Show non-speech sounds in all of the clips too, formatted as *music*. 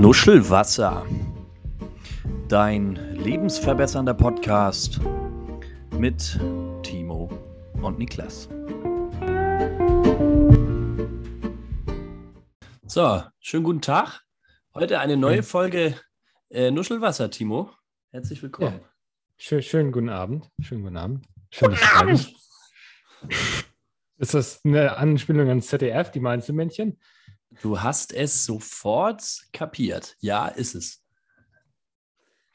Nuschelwasser. Dein lebensverbessernder Podcast mit Timo und Niklas. So, schönen guten Tag. Heute eine neue Folge äh, Nuschelwasser, Timo. Herzlich willkommen. Ja. Schön, schönen guten Abend. Schönen guten Abend. Schönes Abend. Ist das eine Anspielung an ZDF, die Mainzelmännchen? Du hast es sofort kapiert. Ja, ist es.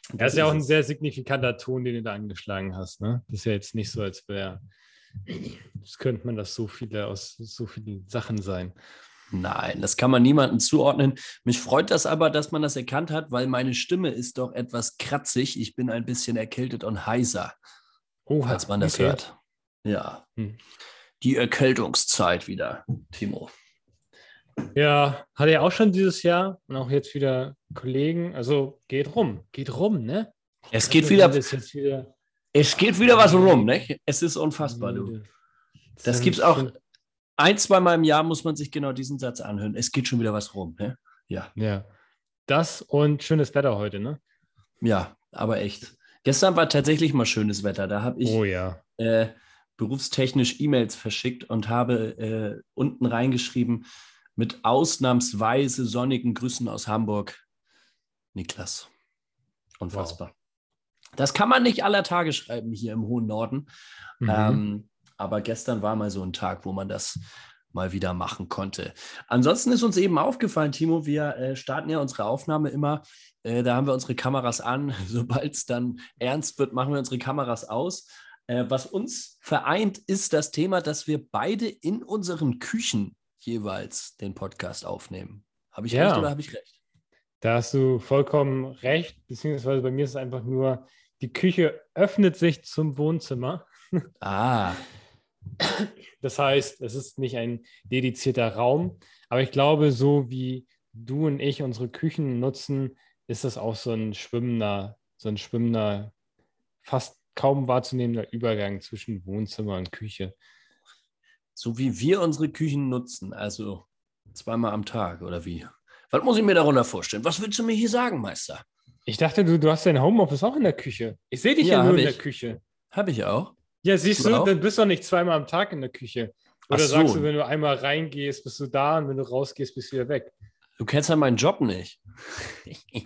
Das, das ist ja auch ein sehr signifikanter Ton, den du da angeschlagen hast. Ne? Das ist ja jetzt nicht so, als wäre, das könnte man das so viele aus so vielen Sachen sein. Nein, das kann man niemandem zuordnen. Mich freut das aber, dass man das erkannt hat, weil meine Stimme ist doch etwas kratzig. Ich bin ein bisschen erkältet und heiser, oh, falls man das okay. hört. Ja. Hm. Die Erkältungszeit wieder, Timo. Ja, hatte ja auch schon dieses Jahr und auch jetzt wieder Kollegen. Also geht rum, geht rum, ne? Es geht wieder, wieder, Es geht wieder was rum, ne? Es ist unfassbar, du. Das gibt es auch ein, zweimal im Jahr muss man sich genau diesen Satz anhören. Es geht schon wieder was rum, ne? Ja. Ja. Das und schönes Wetter heute, ne? Ja, aber echt. Gestern war tatsächlich mal schönes Wetter. Da habe ich oh, ja. äh, berufstechnisch E-Mails verschickt und habe äh, unten reingeschrieben, mit ausnahmsweise sonnigen Grüßen aus Hamburg, Niklas. Unfassbar. Wow. Das kann man nicht aller Tage schreiben hier im hohen Norden. Mhm. Ähm, aber gestern war mal so ein Tag, wo man das mal wieder machen konnte. Ansonsten ist uns eben aufgefallen, Timo, wir äh, starten ja unsere Aufnahme immer, äh, da haben wir unsere Kameras an. *laughs* Sobald es dann ernst wird, machen wir unsere Kameras aus. Äh, was uns vereint, ist das Thema, dass wir beide in unseren Küchen jeweils den Podcast aufnehmen. Habe ich ja. recht oder habe ich recht? Da hast du vollkommen recht, beziehungsweise bei mir ist es einfach nur, die Küche öffnet sich zum Wohnzimmer. *laughs* Ah. Das heißt, es ist nicht ein dedizierter Raum, aber ich glaube, so wie du und ich unsere Küchen nutzen, ist das auch so ein schwimmender, so ein schwimmender, fast kaum wahrzunehmender Übergang zwischen Wohnzimmer und Küche so wie wir unsere Küchen nutzen, also zweimal am Tag oder wie? Was muss ich mir darunter vorstellen? Was willst du mir hier sagen, Meister? Ich dachte, du, du hast dein Homeoffice auch in der Küche. Ich sehe dich ja, ja nur in der Küche. Habe ich auch. Ja, siehst du, du dann bist du nicht zweimal am Tag in der Küche. Oder so. sagst du, wenn du einmal reingehst, bist du da und wenn du rausgehst, bist du wieder weg. Du kennst ja meinen Job nicht. *laughs*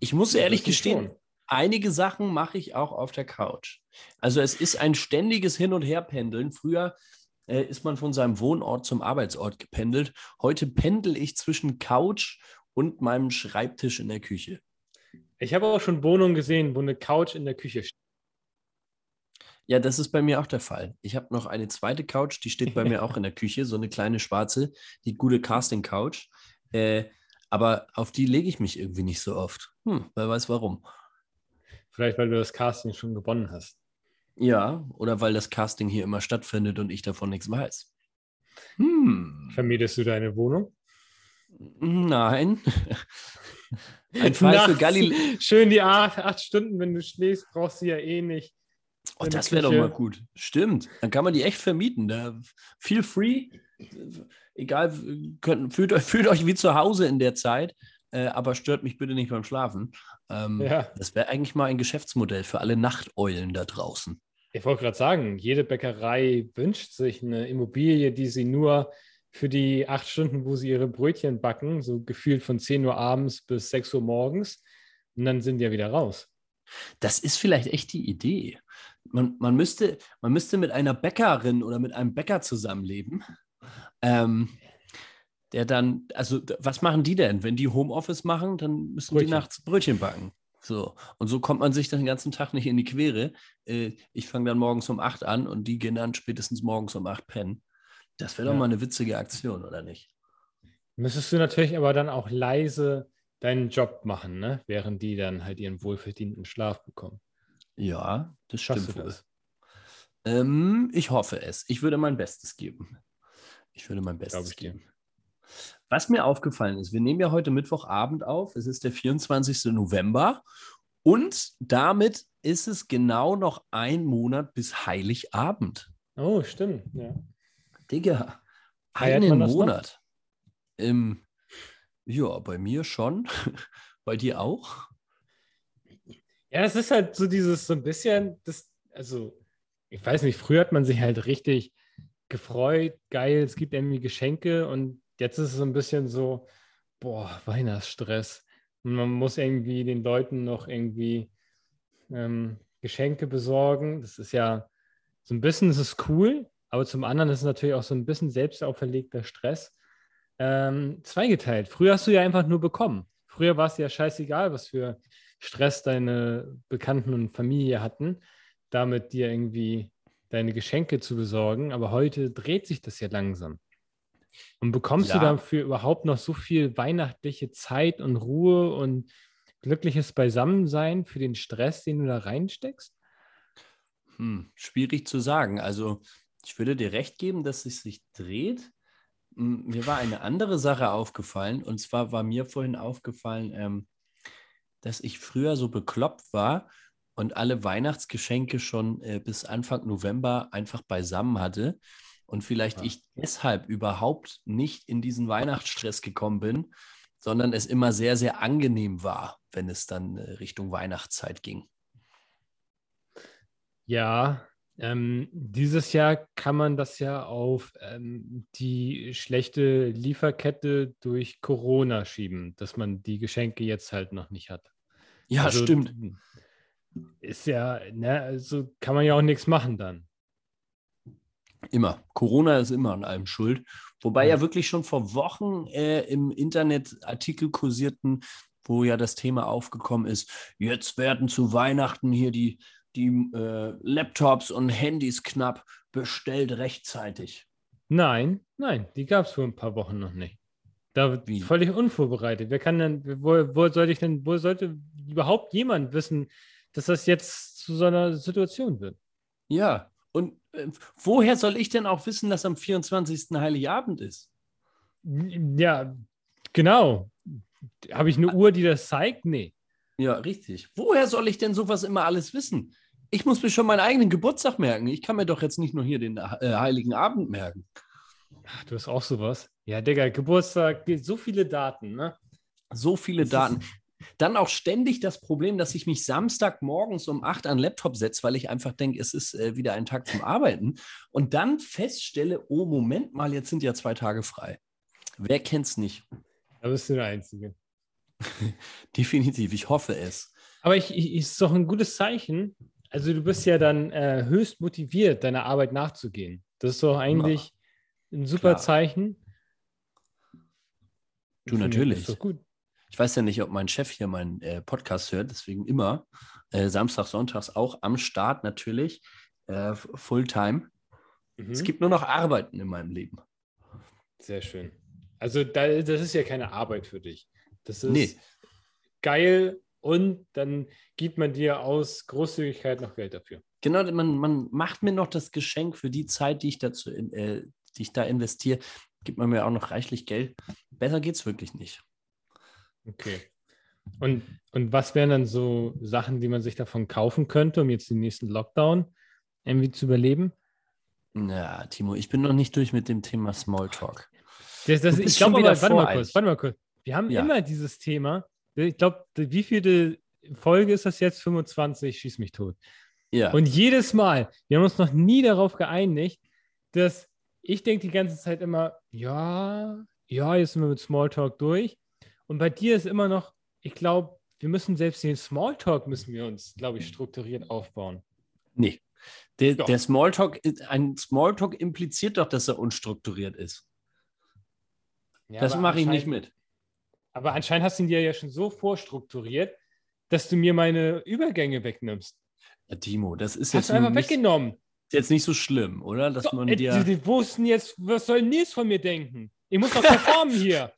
ich muss ehrlich gestehen, schon einige Sachen mache ich auch auf der Couch. Also es ist ein ständiges Hin- und Herpendeln. Früher äh, ist man von seinem Wohnort zum Arbeitsort gependelt. Heute pendel ich zwischen Couch und meinem Schreibtisch in der Küche. Ich habe auch schon Wohnungen gesehen, wo eine Couch in der Küche steht. Ja, das ist bei mir auch der Fall. Ich habe noch eine zweite Couch, die steht bei mir auch in der Küche, so eine kleine schwarze, die gute Casting-Couch. Äh, aber auf die lege ich mich irgendwie nicht so oft. Hm, wer weiß warum. Vielleicht, weil du das Casting schon gewonnen hast. Ja, oder weil das Casting hier immer stattfindet und ich davon nichts weiß. Hm. Vermietest du deine Wohnung? Nein. *laughs* Ein Fall für Galileo. Schön die acht, acht, Stunden, wenn du schläfst, brauchst du ja eh nicht. Oh, das wäre doch mal gut. Stimmt. Dann kann man die echt vermieten. Da feel free. Egal, könnt, fühlt, fühlt euch wie zu Hause in der Zeit äh, aber stört mich bitte nicht beim Schlafen. Ähm, ja. Das wäre eigentlich mal ein Geschäftsmodell für alle Nachteulen da draußen. Ich wollte gerade sagen, jede Bäckerei wünscht sich eine Immobilie, die sie nur für die acht Stunden, wo sie ihre Brötchen backen, so gefühlt von 10 Uhr abends bis 6 Uhr morgens, und dann sind die ja wieder raus. Das ist vielleicht echt die Idee. Man, man, müsste, man müsste mit einer Bäckerin oder mit einem Bäcker zusammenleben. Ähm, der dann, also was machen die denn? Wenn die Homeoffice machen, dann müssen Brötchen. die nachts Brötchen backen. So. Und so kommt man sich den ganzen Tag nicht in die Quere. Äh, ich fange dann morgens um 8 an und die gehen dann spätestens morgens um 8 pennen. Das wäre ja. doch mal eine witzige Aktion, oder nicht? Müsstest du natürlich aber dann auch leise deinen Job machen, ne? während die dann halt ihren wohlverdienten Schlaf bekommen. Ja, das stimmt. Du das? Ähm, ich hoffe es. Ich würde mein Bestes geben. Ich würde mein Bestes geben. Was mir aufgefallen ist, wir nehmen ja heute Mittwochabend auf, es ist der 24. November und damit ist es genau noch ein Monat bis Heiligabend. Oh, stimmt, ja. Digga, einen Monat im Ja, bei mir schon. *laughs* bei dir auch? Ja, es ist halt so dieses, so ein bisschen, das, also, ich weiß nicht, früher hat man sich halt richtig gefreut, geil, es gibt irgendwie Geschenke und jetzt ist es so ein bisschen so, boah, Weihnachtsstress. Und man muss irgendwie den Leuten noch irgendwie ähm, Geschenke besorgen. Das ist ja so ein bisschen, ist cool, aber zum anderen ist es natürlich auch so ein bisschen selbst auferlegter Stress. Ähm, zweigeteilt. Früher hast du ja einfach nur bekommen. Früher war es ja scheißegal, was für Stress deine Bekannten und Familie hatten, damit dir irgendwie deine Geschenke zu besorgen. Aber heute dreht sich das ja langsam. Und bekommst ja. du dafür überhaupt noch so viel weihnachtliche Zeit und Ruhe und glückliches Beisammensein für den Stress, den du da reinsteckst? Hm, schwierig zu sagen. Also ich würde dir recht geben, dass es sich dreht. Hm, mir war eine andere Sache aufgefallen. Und zwar war mir vorhin aufgefallen, ähm, dass ich früher so bekloppt war und alle Weihnachtsgeschenke schon äh, bis Anfang November einfach beisammen hatte und vielleicht ja. ich deshalb überhaupt nicht in diesen Weihnachtsstress gekommen bin, sondern es immer sehr, sehr angenehm war, wenn es dann äh, Richtung Weihnachtszeit ging. Ja, ähm, dieses Jahr kann man das ja auf ähm, die schlechte Lieferkette durch Corona schieben, dass man die Geschenke jetzt halt noch nicht hat. Ja, also, stimmt. Ist ja, ne, also kann man ja auch nichts machen dann. Immer. Corona ist immer an allem schuld. Wobei ja, ja wirklich schon vor Wochen äh, im Internet Artikel kursierten, wo ja das Thema aufgekommen ist, jetzt werden zu Weihnachten hier die, die äh, Laptops und Handys knapp bestellt rechtzeitig. Nein, nein, die gab es vor ein paar Wochen noch nicht. Da Wie? völlig unvorbereitet. Wer kann denn, wo, wo sollte ich denn, wo sollte überhaupt jemand wissen, dass das jetzt zu so einer Situation wird? Ja, und äh, woher soll ich denn auch wissen, dass am 24. Heiligabend ist? Ja, genau. Habe ich eine Uhr, die das zeigt? Nee. Ja, richtig. Woher soll ich denn sowas immer alles wissen? Ich muss mir schon meinen eigenen Geburtstag merken. Ich kann mir doch jetzt nicht nur hier den äh, Heiligen Abend merken. Ach, du hast auch sowas. Ja, Digga, Geburtstag, so viele Daten, ne? So viele das Daten. Dann auch ständig das Problem, dass ich mich Samstagmorgens um 8 an den Laptop setze, weil ich einfach denke, es ist äh, wieder ein Tag zum Arbeiten. Und dann feststelle, oh, Moment mal, jetzt sind ja zwei Tage frei. Wer kennt's nicht? Da bist du der Einzige. *laughs* Definitiv, ich hoffe es. Aber ich, ich, ist doch ein gutes Zeichen. Also du bist ja dann äh, höchst motiviert, deiner Arbeit nachzugehen. Das ist doch eigentlich ja, ein super klar. Zeichen. Du, natürlich. Das ist doch gut. Ich weiß ja nicht, ob mein Chef hier meinen äh, Podcast hört, deswegen immer äh, Samstag, Sonntags auch am Start natürlich, äh, Fulltime. Mhm. Es gibt nur noch Arbeiten in meinem Leben. Sehr schön. Also da, das ist ja keine Arbeit für dich. Das ist nee. geil und dann gibt man dir aus Großzügigkeit noch Geld dafür. Genau, man, man macht mir noch das Geschenk für die Zeit, die ich, dazu, äh, die ich da investiere, gibt man mir auch noch reichlich Geld. Besser geht es wirklich nicht. Okay. Und, und was wären dann so Sachen, die man sich davon kaufen könnte, um jetzt den nächsten Lockdown irgendwie zu überleben? Ja, Timo, ich bin noch nicht durch mit dem Thema Smalltalk. Das, das, ich glaube, warte mal kurz, warte mal kurz. Wir haben ja. immer dieses Thema. Ich glaube, wie viele Folge ist das jetzt? 25, schieß mich tot. Ja. Und jedes Mal, wir haben uns noch nie darauf geeinigt, dass ich denke die ganze Zeit immer, ja, ja, jetzt sind wir mit Smalltalk durch. Und bei dir ist immer noch, ich glaube, wir müssen selbst den Smalltalk müssen wir uns, glaube ich, strukturiert aufbauen. Nee. Der, der Smalltalk, ein Smalltalk impliziert doch, dass er unstrukturiert ist. Ja, das mache ich nicht mit. Aber anscheinend hast du ihn dir ja schon so vorstrukturiert, dass du mir meine Übergänge wegnimmst. Ja, Timo, das ist hast jetzt. Hast du einfach nicht, weggenommen. Ist jetzt nicht so schlimm, oder? Dass man äh, dir. Die, die wussten jetzt, was soll Nils von mir denken? Ich muss doch performen hier.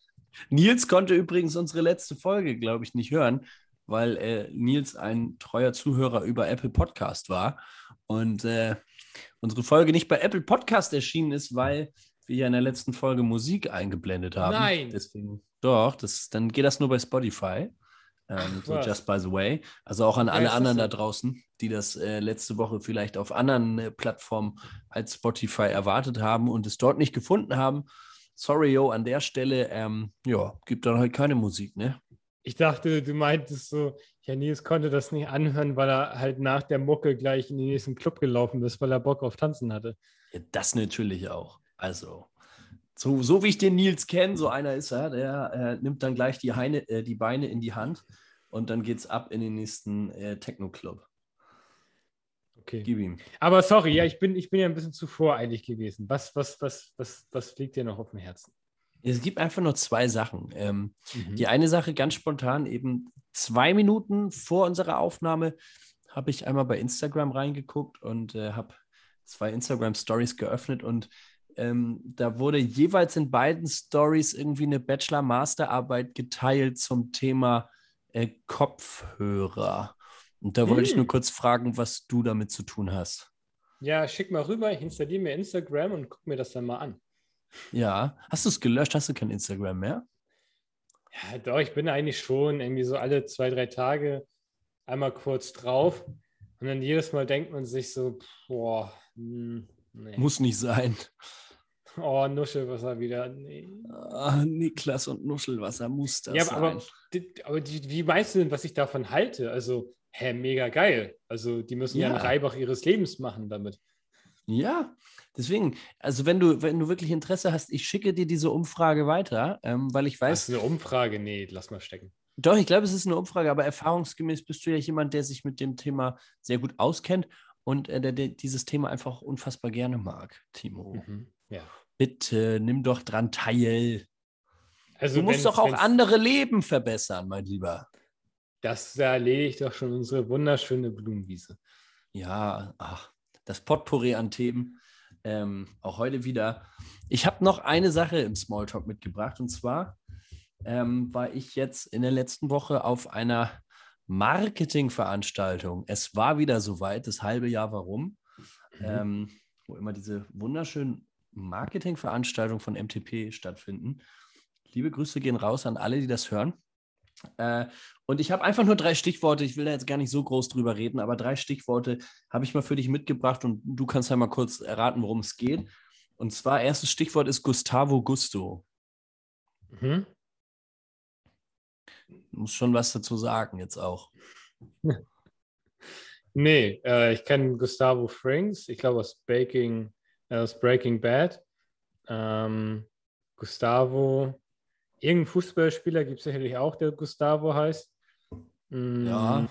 Nils konnte übrigens unsere letzte Folge, glaube ich, nicht hören, weil äh, Nils ein treuer Zuhörer über Apple Podcast war und äh, unsere Folge nicht bei Apple Podcast erschienen ist, weil wir ja in der letzten Folge Musik eingeblendet haben. Nein. Deswegen, doch, das, dann geht das nur bei Spotify. Ähm, so just by the way. Also auch an okay, alle anderen da draußen, die das äh, letzte Woche vielleicht auf anderen äh, Plattformen als Spotify erwartet haben und es dort nicht gefunden haben sorry, yo, an der Stelle, ähm, ja, gibt dann halt keine Musik, ne? Ich dachte, du meintest so, ja, Nils konnte das nicht anhören, weil er halt nach der Mucke gleich in den nächsten Club gelaufen ist, weil er Bock auf Tanzen hatte. Ja, das natürlich auch. Also, so, so wie ich den Nils kenne, so einer ist er, der äh, nimmt dann gleich die, Heine, äh, die Beine in die Hand und dann geht's ab in den nächsten äh, Techno-Club. Okay. Gib ihm. Aber sorry, ja, ich bin, ich bin ja ein bisschen zu voreilig gewesen. Was, was, was, was, was liegt dir noch auf dem Herzen? Es gibt einfach nur zwei Sachen. Ähm, Mhm. Die eine Sache ganz spontan, eben zwei Minuten vor unserer Aufnahme habe ich einmal bei Instagram reingeguckt und äh, habe zwei Instagram-Stories geöffnet und ähm, da wurde jeweils in beiden Stories irgendwie eine Bachelor-Masterarbeit geteilt zum Thema äh, Kopfhörer. Und da wollte ich Hm. nur kurz fragen, was du damit zu tun hast. Ja, schick mal rüber, ich installiere mir Instagram und guck mir das dann mal an. Ja, hast du es gelöscht? Hast du kein Instagram mehr? Ja, doch, ich bin eigentlich schon irgendwie so alle zwei, drei Tage einmal kurz drauf. Und dann jedes Mal denkt man sich so, boah, hm, nee. Muss nicht sein. Oh, Nuschelwasser wieder. Nee. Ah, Niklas und Nuschelwasser muss das Ja, sein. aber, aber, die, aber die, wie meinst du denn, was ich davon halte? Also, hä, mega geil. Also, die müssen ja, Ja. einen Reibach ihres Lebens machen damit. Ja, deswegen, also wenn du, wenn du wirklich Interesse hast, ich schicke dir diese Umfrage weiter, ähm, weil ich Das weiß, ist eine Umfrage. Nee, lass mal stecken. doch, ich glaube, es ist eine Umfrage, aber erfahrungsgemäß bist du ja jemand, der sich mit dem Thema sehr gut auskennt und äh, der, der dieses Thema einfach unfassbar gerne mag, Timo. Mhm. Ja. Bitte nimm doch dran teil. Also, Du musst doch auch andere Leben verbessern, mein Lieber. Das erledigt doch schon unsere wunderschöne Blumenwiese. Ja, ach, das Potpourri an Themen. Ähm, auch heute wieder. Ich habe noch eine Sache im Smalltalk mitgebracht und zwar ähm, war ich jetzt in der letzten Woche auf einer Marketingveranstaltung. Es war wieder soweit, das halbe Jahr warum, Mhm. ähm, wo immer diese wunderschönen Marketingveranstaltungen von MTP stattfinden. Liebe Grüße gehen raus an alle, die das hören. Äh, und ich habe einfach nur drei Stichworte. Ich will da jetzt gar nicht so groß drüber reden, aber drei Stichworte habe ich mal für dich mitgebracht und du kannst ja mal kurz erraten, worum es geht. Und zwar, erstes Stichwort ist Gustavo Gusto. Mhm. Muss schon was dazu sagen, jetzt auch. *laughs* Nee, äh, ich kenne Gustavo Frings, ich glaube aus Baking, äh, aus Breaking Bad. Ähm, Gustavo, irgendein Fußballspieler gibt es sicherlich auch, der Gustavo heißt. Mm, Ja,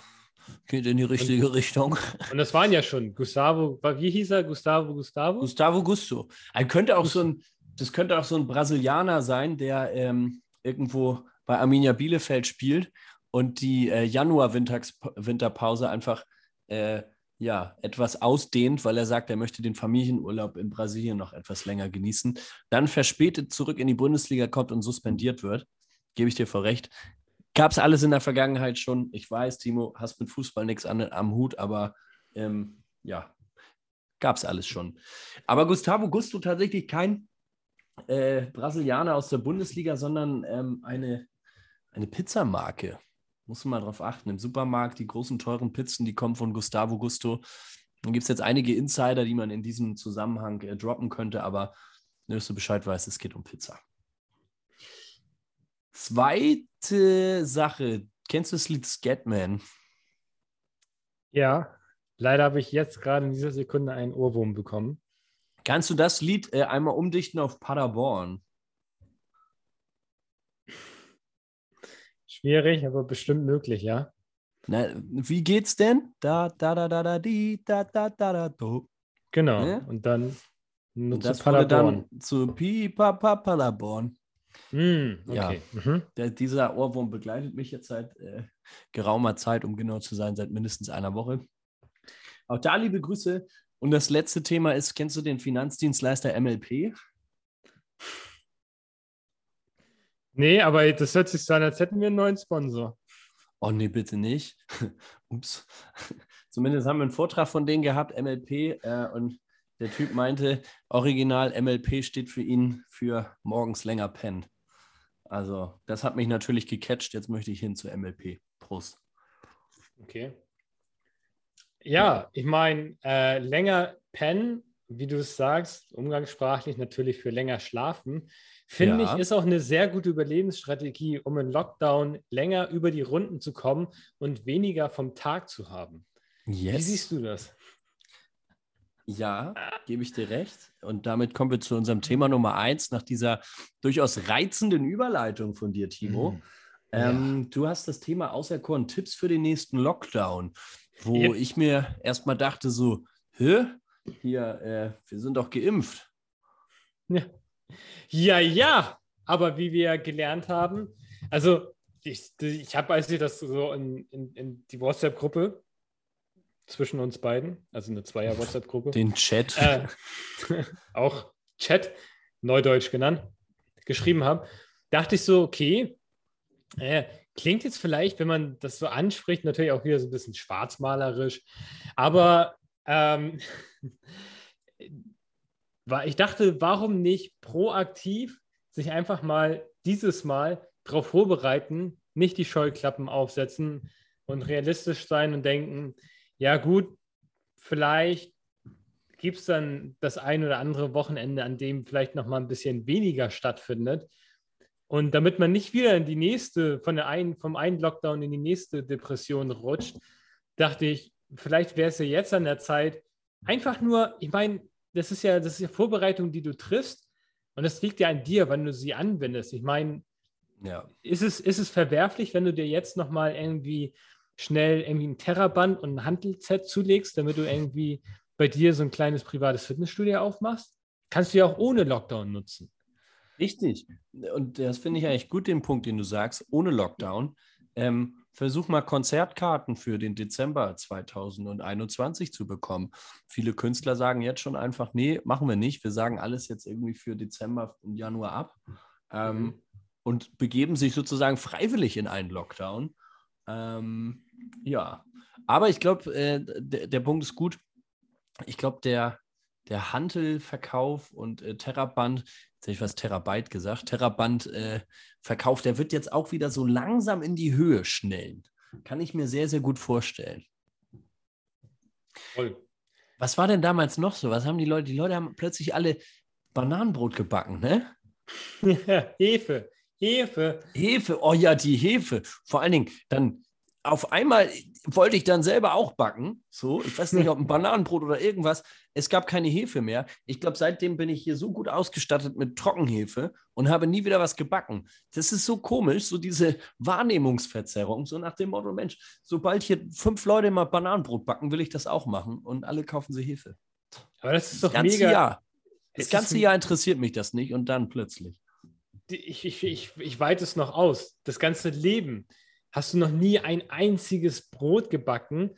geht in die richtige Richtung. Und das waren ja schon Gustavo, wie hieß er? Gustavo, Gustavo? Gustavo Gusto. Er könnte auch so ein, das könnte auch so ein Brasilianer sein, der ähm, irgendwo bei Arminia Bielefeld spielt und die äh, Januar-Winterpause einfach äh, ja, etwas ausdehnt, weil er sagt, er möchte den Familienurlaub in Brasilien noch etwas länger genießen, dann verspätet zurück in die Bundesliga kommt und suspendiert wird. Gebe ich dir vor recht. Gab es alles in der Vergangenheit schon. Ich weiß, Timo, hast mit Fußball nichts am Hut, aber ähm, ja, gab es alles schon. Aber Gustavo Gusto tatsächlich kein äh, Brasilianer aus der Bundesliga, sondern ähm, eine, eine Pizzamarke. Muss man mal drauf achten. Im Supermarkt, die großen, teuren Pizzen, die kommen von Gustavo Gusto. Dann gibt es jetzt einige Insider, die man in diesem Zusammenhang äh, droppen könnte, aber nur, dass du Bescheid weißt, es geht um Pizza. Zweite Sache. Kennst du das Lied Scatman? Ja, leider habe ich jetzt gerade in dieser Sekunde einen Ohrwurm bekommen. Kannst du das Lied äh, einmal umdichten auf Paderborn? Schwierig, aber bestimmt möglich, ja. Na, wie geht's denn? Da, da, da, da, da, di, da, da, da, da, do. Genau. Ja? Und dann nur Und zu das wurde Paderborn. dann zu Pipa Pa, Paderborn. Ja. okay. Mhm. Der, dieser Ohrwurm begleitet mich jetzt seit äh, geraumer Zeit, um genau zu sein, seit mindestens einer Woche. Auch da liebe Grüße. Und das letzte Thema ist, kennst du den Finanzdienstleister MLP? Nee, aber das hört sich so an, als hätten wir einen neuen Sponsor. Oh nee, bitte nicht. *laughs* Ups. *laughs* Zumindest haben wir einen Vortrag von denen gehabt, MLP, äh, und der Typ meinte, original MLP steht für ihn für morgens länger pennen. Also, das hat mich natürlich gecatcht. Jetzt möchte ich hin zu MLP. Prost. Okay. Ja, ich meine, äh, länger pennen wie du es sagst, umgangssprachlich natürlich für länger schlafen, finde Ja. ich, ist auch eine sehr gute Überlebensstrategie, um im Lockdown länger über die Runden zu kommen und weniger vom Tag zu haben. Wie Yes. siehst du das? Ja, gebe ich dir recht. Und damit kommen wir zu unserem Thema Nummer eins, nach dieser durchaus reizenden Überleitung von dir, Timo. Mhm. Ähm, Du hast das Thema auserkoren, Tipps für den nächsten Lockdown, wo Ja. ich mir erstmal dachte, so, hä? Hier, äh, wir sind doch geimpft. Ja. ja, ja, aber wie wir gelernt haben, also ich, ich habe, als ich das so in, in, in die WhatsApp-Gruppe zwischen uns beiden, also eine Zweier-WhatsApp-Gruppe, Den Chat. äh, *laughs* auch Chat, Neudeutsch genannt, geschrieben habe, dachte ich so, okay, äh, klingt jetzt vielleicht, wenn man das so anspricht, natürlich auch wieder so ein bisschen schwarzmalerisch, aber ähm, *laughs* ich dachte, warum nicht proaktiv sich einfach mal dieses Mal darauf vorbereiten, nicht die Scheuklappen aufsetzen und realistisch sein und denken, ja gut, vielleicht gibt es dann das ein oder andere Wochenende, an dem vielleicht noch mal ein bisschen weniger stattfindet. Und damit man nicht wieder in die nächste, von der einen, vom einen Lockdown in die nächste Depression rutscht, dachte ich, vielleicht wäre es ja jetzt an der Zeit, einfach nur, ich meine, das ist ja, das ist ja Vorbereitung, die du triffst. Und das liegt ja an dir, wenn du sie anwendest. Ich meine, ja. ist es, ist es verwerflich, wenn du dir jetzt nochmal irgendwie schnell irgendwie ein Terraband und ein Handelset zulegst, damit du irgendwie bei dir so ein kleines privates Fitnessstudio aufmachst? Kannst du ja auch ohne Lockdown nutzen. Richtig. Und das finde ich eigentlich gut, den Punkt, den du sagst, ohne Lockdown. Ähm, versuch mal Konzertkarten für den Dezember 2021 zu bekommen. Viele Künstler sagen jetzt schon einfach, nee, machen wir nicht. Wir sagen alles jetzt irgendwie für Dezember und Januar ab ähm, Mhm. und begeben sich sozusagen freiwillig in einen Lockdown. Ähm, ja, aber ich glaube, äh, der, der Punkt ist gut. Ich glaube, der, der Hantelverkauf und äh, Terraband, jetzt hätte ich was Terabyte gesagt, Terraband äh, der wird jetzt auch wieder so langsam in die Höhe schnellen. Kann ich mir sehr, sehr gut vorstellen. Voll. Was war denn damals noch so? Was haben die Leute? Die Leute haben plötzlich alle Bananenbrot gebacken, ne? *laughs* Hefe, Hefe. Hefe, oh ja, die Hefe. Vor allen Dingen, dann auf einmal wollte ich dann selber auch backen. So, ich weiß nicht, *laughs* ob ein Bananenbrot oder irgendwas. Es gab keine Hefe mehr. Ich glaube, seitdem bin ich hier so gut ausgestattet mit Trockenhefe und habe nie wieder was gebacken. Das ist so komisch, so diese Wahrnehmungsverzerrung, so nach dem Motto: Mensch, sobald hier fünf Leute mal Bananenbrot backen, will ich das auch machen und alle kaufen sie Hefe. Aber das ist Das doch ganze mega. Jahr. Das ist ganze Jahr interessiert mich das nicht und dann plötzlich. Ich, ich, ich, ich weite es noch aus. Das ganze Leben. Hast du noch nie ein einziges Brot gebacken?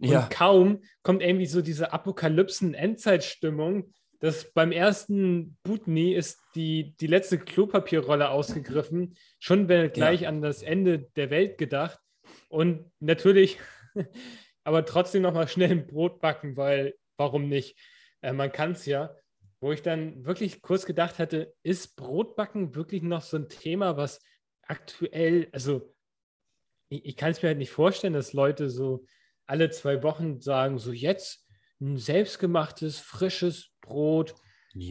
Und Ja. kaum kommt irgendwie so diese Apokalypsen-Endzeitstimmung, dass beim ersten Butni ist die, die letzte Klopapierrolle ausgegriffen, schon wird gleich an das Ende der Welt gedacht. Und natürlich, *laughs* aber trotzdem nochmal schnell ein Brot backen, weil warum nicht? Äh, man kann es ja. Wo ich dann wirklich kurz gedacht hatte, ist Brotbacken wirklich noch so ein Thema, was aktuell, also ich, ich kann es mir halt nicht vorstellen, dass Leute so alle zwei Wochen sagen, so jetzt ein selbstgemachtes, frisches Brot,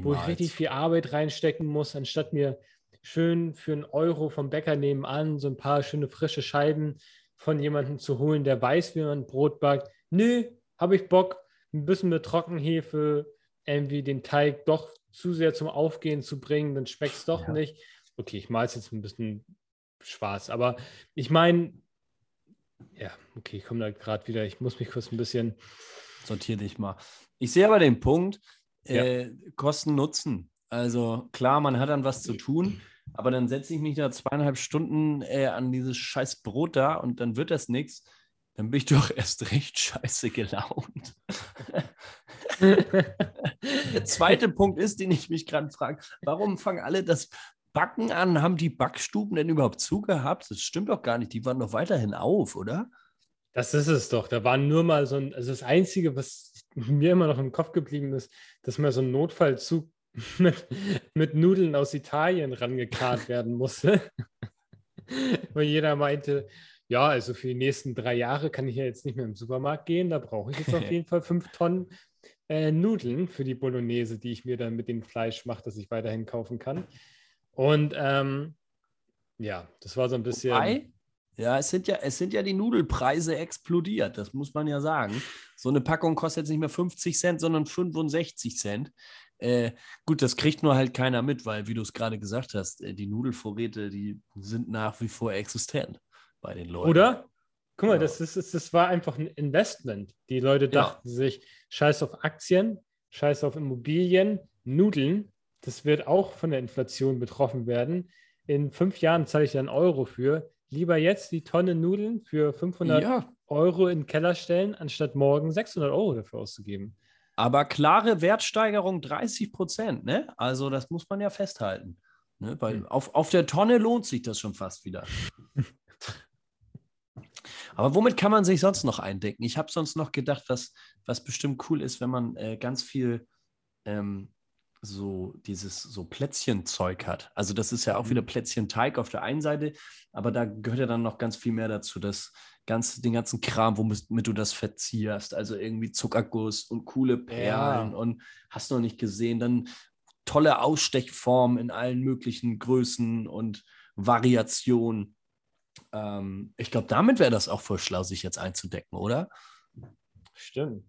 wo ich richtig viel Arbeit reinstecken muss, anstatt mir schön für einen Euro vom Bäcker nebenan so ein paar schöne frische Scheiben von jemandem zu holen, der weiß, wie man Brot backt. Nö, habe ich Bock, ein bisschen mit Trockenhefe irgendwie den Teig doch zu sehr zum Aufgehen zu bringen, dann schmeckt es doch Ja. nicht. Okay, ich mache es jetzt ein bisschen schwarz, aber ich meine, ja, okay, ich komme da gerade wieder, ich muss mich kurz ein bisschen, sortiere dich mal. Ich sehe aber den Punkt, Ja. äh, Kosten-Nutzen. Also klar, man hat dann was zu tun, aber dann setze ich mich da zweieinhalb Stunden äh, an dieses scheiß Brot da und dann wird das nichts. Dann bin ich *laughs* doch erst recht scheiße gelaunt. *laughs* Der zweite Punkt ist, den ich mich gerade frage, warum fangen alle das Backen an? Haben die Backstuben denn überhaupt zugehabt? Das stimmt doch gar nicht. Die waren doch weiterhin auf, oder? Das ist es doch. Da war nur mal so ein, also das Einzige, was mir immer noch im Kopf geblieben ist, dass mal so ein Notfallzug *laughs* mit, mit Nudeln aus Italien rangekarrt werden musste. *laughs* Weil jeder meinte, ja, also für die nächsten drei Jahre kann ich ja jetzt nicht mehr im Supermarkt gehen, da brauche ich jetzt auf *laughs* jeden Fall fünf Tonnen äh, Nudeln für die Bolognese, die ich mir dann mit dem Fleisch mache, das ich weiterhin kaufen kann. Und ähm, ja, das war so ein bisschen. Wobei, ja, es sind ja, es sind ja die Nudelpreise explodiert, das muss man ja sagen. So eine Packung kostet jetzt nicht mehr 50 Cent, sondern 65 Cent. Äh, gut, das kriegt nur halt keiner mit, weil, wie du es gerade gesagt hast, äh, die Nudelvorräte, die sind nach wie vor existent bei den Leuten. Oder? Guck mal, ja. das, ist, das war einfach ein Investment. Die Leute dachten ja. sich, scheiß auf Aktien, scheiß auf Immobilien, Nudeln, das wird auch von der Inflation betroffen werden. In fünf Jahren zahle ich dann Euro für. Lieber jetzt die Tonne Nudeln für 500 ja. Euro in den Keller stellen, anstatt morgen 600 Euro dafür auszugeben. Aber klare Wertsteigerung 30 Prozent, ne? Also das muss man ja festhalten. Ne? Weil hm. auf, auf der Tonne lohnt sich das schon fast wieder. Aber womit kann man sich sonst noch eindecken? Ich habe sonst noch gedacht, was, was bestimmt cool ist, wenn man äh, ganz viel ähm, so dieses so Plätzchenzeug hat. Also das ist ja auch wieder mhm. Plätzchenteig auf der einen Seite, aber da gehört ja dann noch ganz viel mehr dazu, das ganz, den ganzen Kram, womit du das verzierst. Also irgendwie Zuckerguss und coole Perlen ja. und hast noch nicht gesehen, dann tolle Ausstechformen in allen möglichen Größen und Variationen. Ähm, ich glaube, damit wäre das auch voll schlau, sich jetzt einzudecken, oder? Stimmt.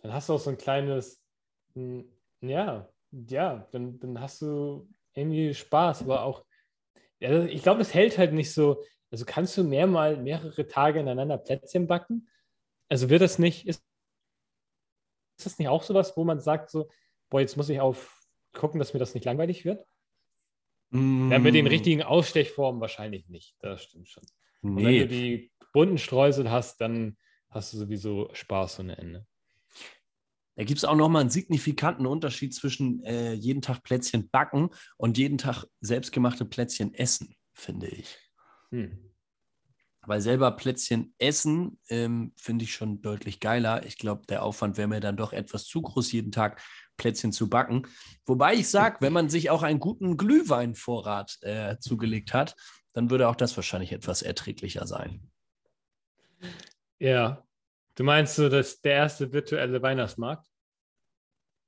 Dann hast du auch so ein kleines, ja, ja, dann, dann hast du irgendwie Spaß, aber auch, ja, ich glaube, es hält halt nicht so, also kannst du mehr mal mehrere Tage ineinander Plätzchen backen? Also wird das nicht, ist, ist das nicht auch sowas, wo man sagt so, boah, jetzt muss ich auf gucken, dass mir das nicht langweilig wird? Mm. Ja, mit den richtigen Ausstechformen wahrscheinlich nicht, das stimmt schon. Nee. Und wenn du die bunten Streusel hast, dann hast du sowieso Spaß ohne Ende. Da gibt es auch nochmal einen signifikanten Unterschied zwischen äh, jeden Tag Plätzchen backen und jeden Tag selbstgemachte Plätzchen essen, finde ich. Hm. Weil selber Plätzchen essen ähm, finde ich schon deutlich geiler. Ich glaube, der Aufwand wäre mir dann doch etwas zu groß, jeden Tag Plätzchen zu backen. Wobei ich sage, wenn man sich auch einen guten Glühweinvorrat äh, zugelegt hat, dann würde auch das wahrscheinlich etwas erträglicher sein. Ja, Du meinst so, dass der erste virtuelle Weihnachtsmarkt?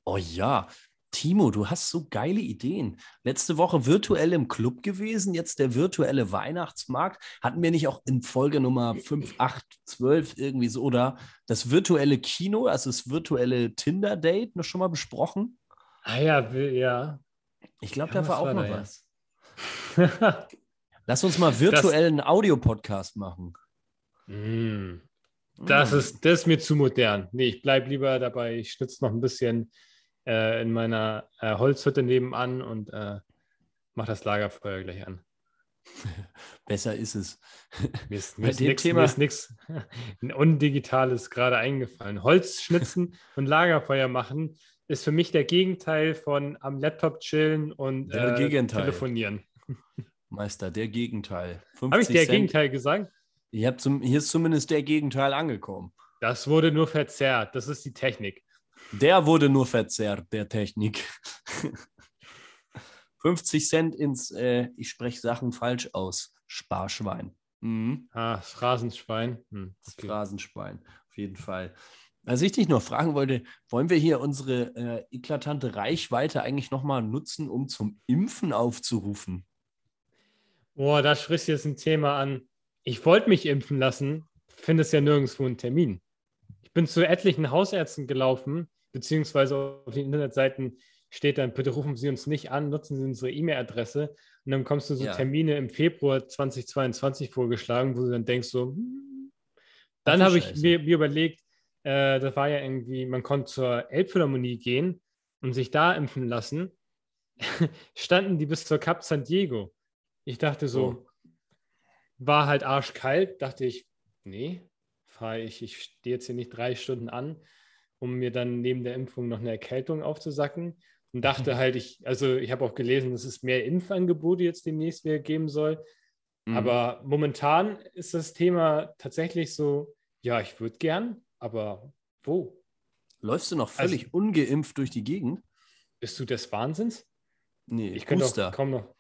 Oh ja, Timo, du hast so geile Ideen. Letzte Woche virtuell im Club gewesen, jetzt der virtuelle Weihnachtsmarkt. Hatten wir nicht auch in Folge Nummer 5, 8, 12 irgendwie so oder das virtuelle Kino, also das virtuelle Tinder-Date noch schon mal besprochen? Ah ja, ja. Ich glaube, ja, da war auch war noch was. *laughs* Lass uns mal virtuellen Audiopodcast machen. Mm. Das, hm. ist, das ist mir zu modern. Nee, ich bleibe lieber dabei. Ich schnitze noch ein bisschen äh, in meiner äh, Holzhütte nebenan und äh, mache das Lagerfeuer gleich an. *laughs* Besser ist es. Mir ist, mir ist nichts *laughs* Undigitales gerade eingefallen. Holz schnitzen *laughs* und Lagerfeuer machen ist für mich der Gegenteil von am Laptop chillen und äh, telefonieren. Meister, der Gegenteil. Habe ich der Cent. Gegenteil gesagt? Zum, hier ist zumindest der Gegenteil angekommen. Das wurde nur verzerrt. Das ist die Technik. Der wurde nur verzerrt, der Technik. *laughs* 50 Cent ins, äh, ich spreche Sachen falsch aus, Sparschwein. Mhm. Ah, das Phrasenschwein. Hm, okay. Das Phrasenschwein, auf jeden Fall. Was ich dich noch fragen wollte, wollen wir hier unsere äh, eklatante Reichweite eigentlich nochmal nutzen, um zum Impfen aufzurufen? Boah, da sprichst du jetzt ein Thema an ich wollte mich impfen lassen, finde es ja nirgendwo einen Termin. Ich bin zu etlichen Hausärzten gelaufen, beziehungsweise auf den Internetseiten steht dann, bitte rufen Sie uns nicht an, nutzen Sie unsere E-Mail-Adresse. Und dann kommst du so ja. Termine im Februar 2022 vorgeschlagen, wo du dann denkst so, hm. dann habe ich mir, mir überlegt, äh, das war ja irgendwie, man konnte zur Elbphilharmonie gehen und sich da impfen lassen. *laughs* Standen die bis zur Cap San Diego. Ich dachte so, oh. War halt arschkalt, dachte ich, nee, fahre ich, ich stehe jetzt hier nicht drei Stunden an, um mir dann neben der Impfung noch eine Erkältung aufzusacken. Und dachte *laughs* halt, ich, also ich habe auch gelesen, dass es mehr Impfangebote jetzt demnächst wieder geben soll. Mhm. Aber momentan ist das Thema tatsächlich so, ja, ich würde gern, aber wo? Läufst du noch völlig also, ungeimpft durch die Gegend? Bist du des Wahnsinns? Nee, ich könnte doch kaum noch.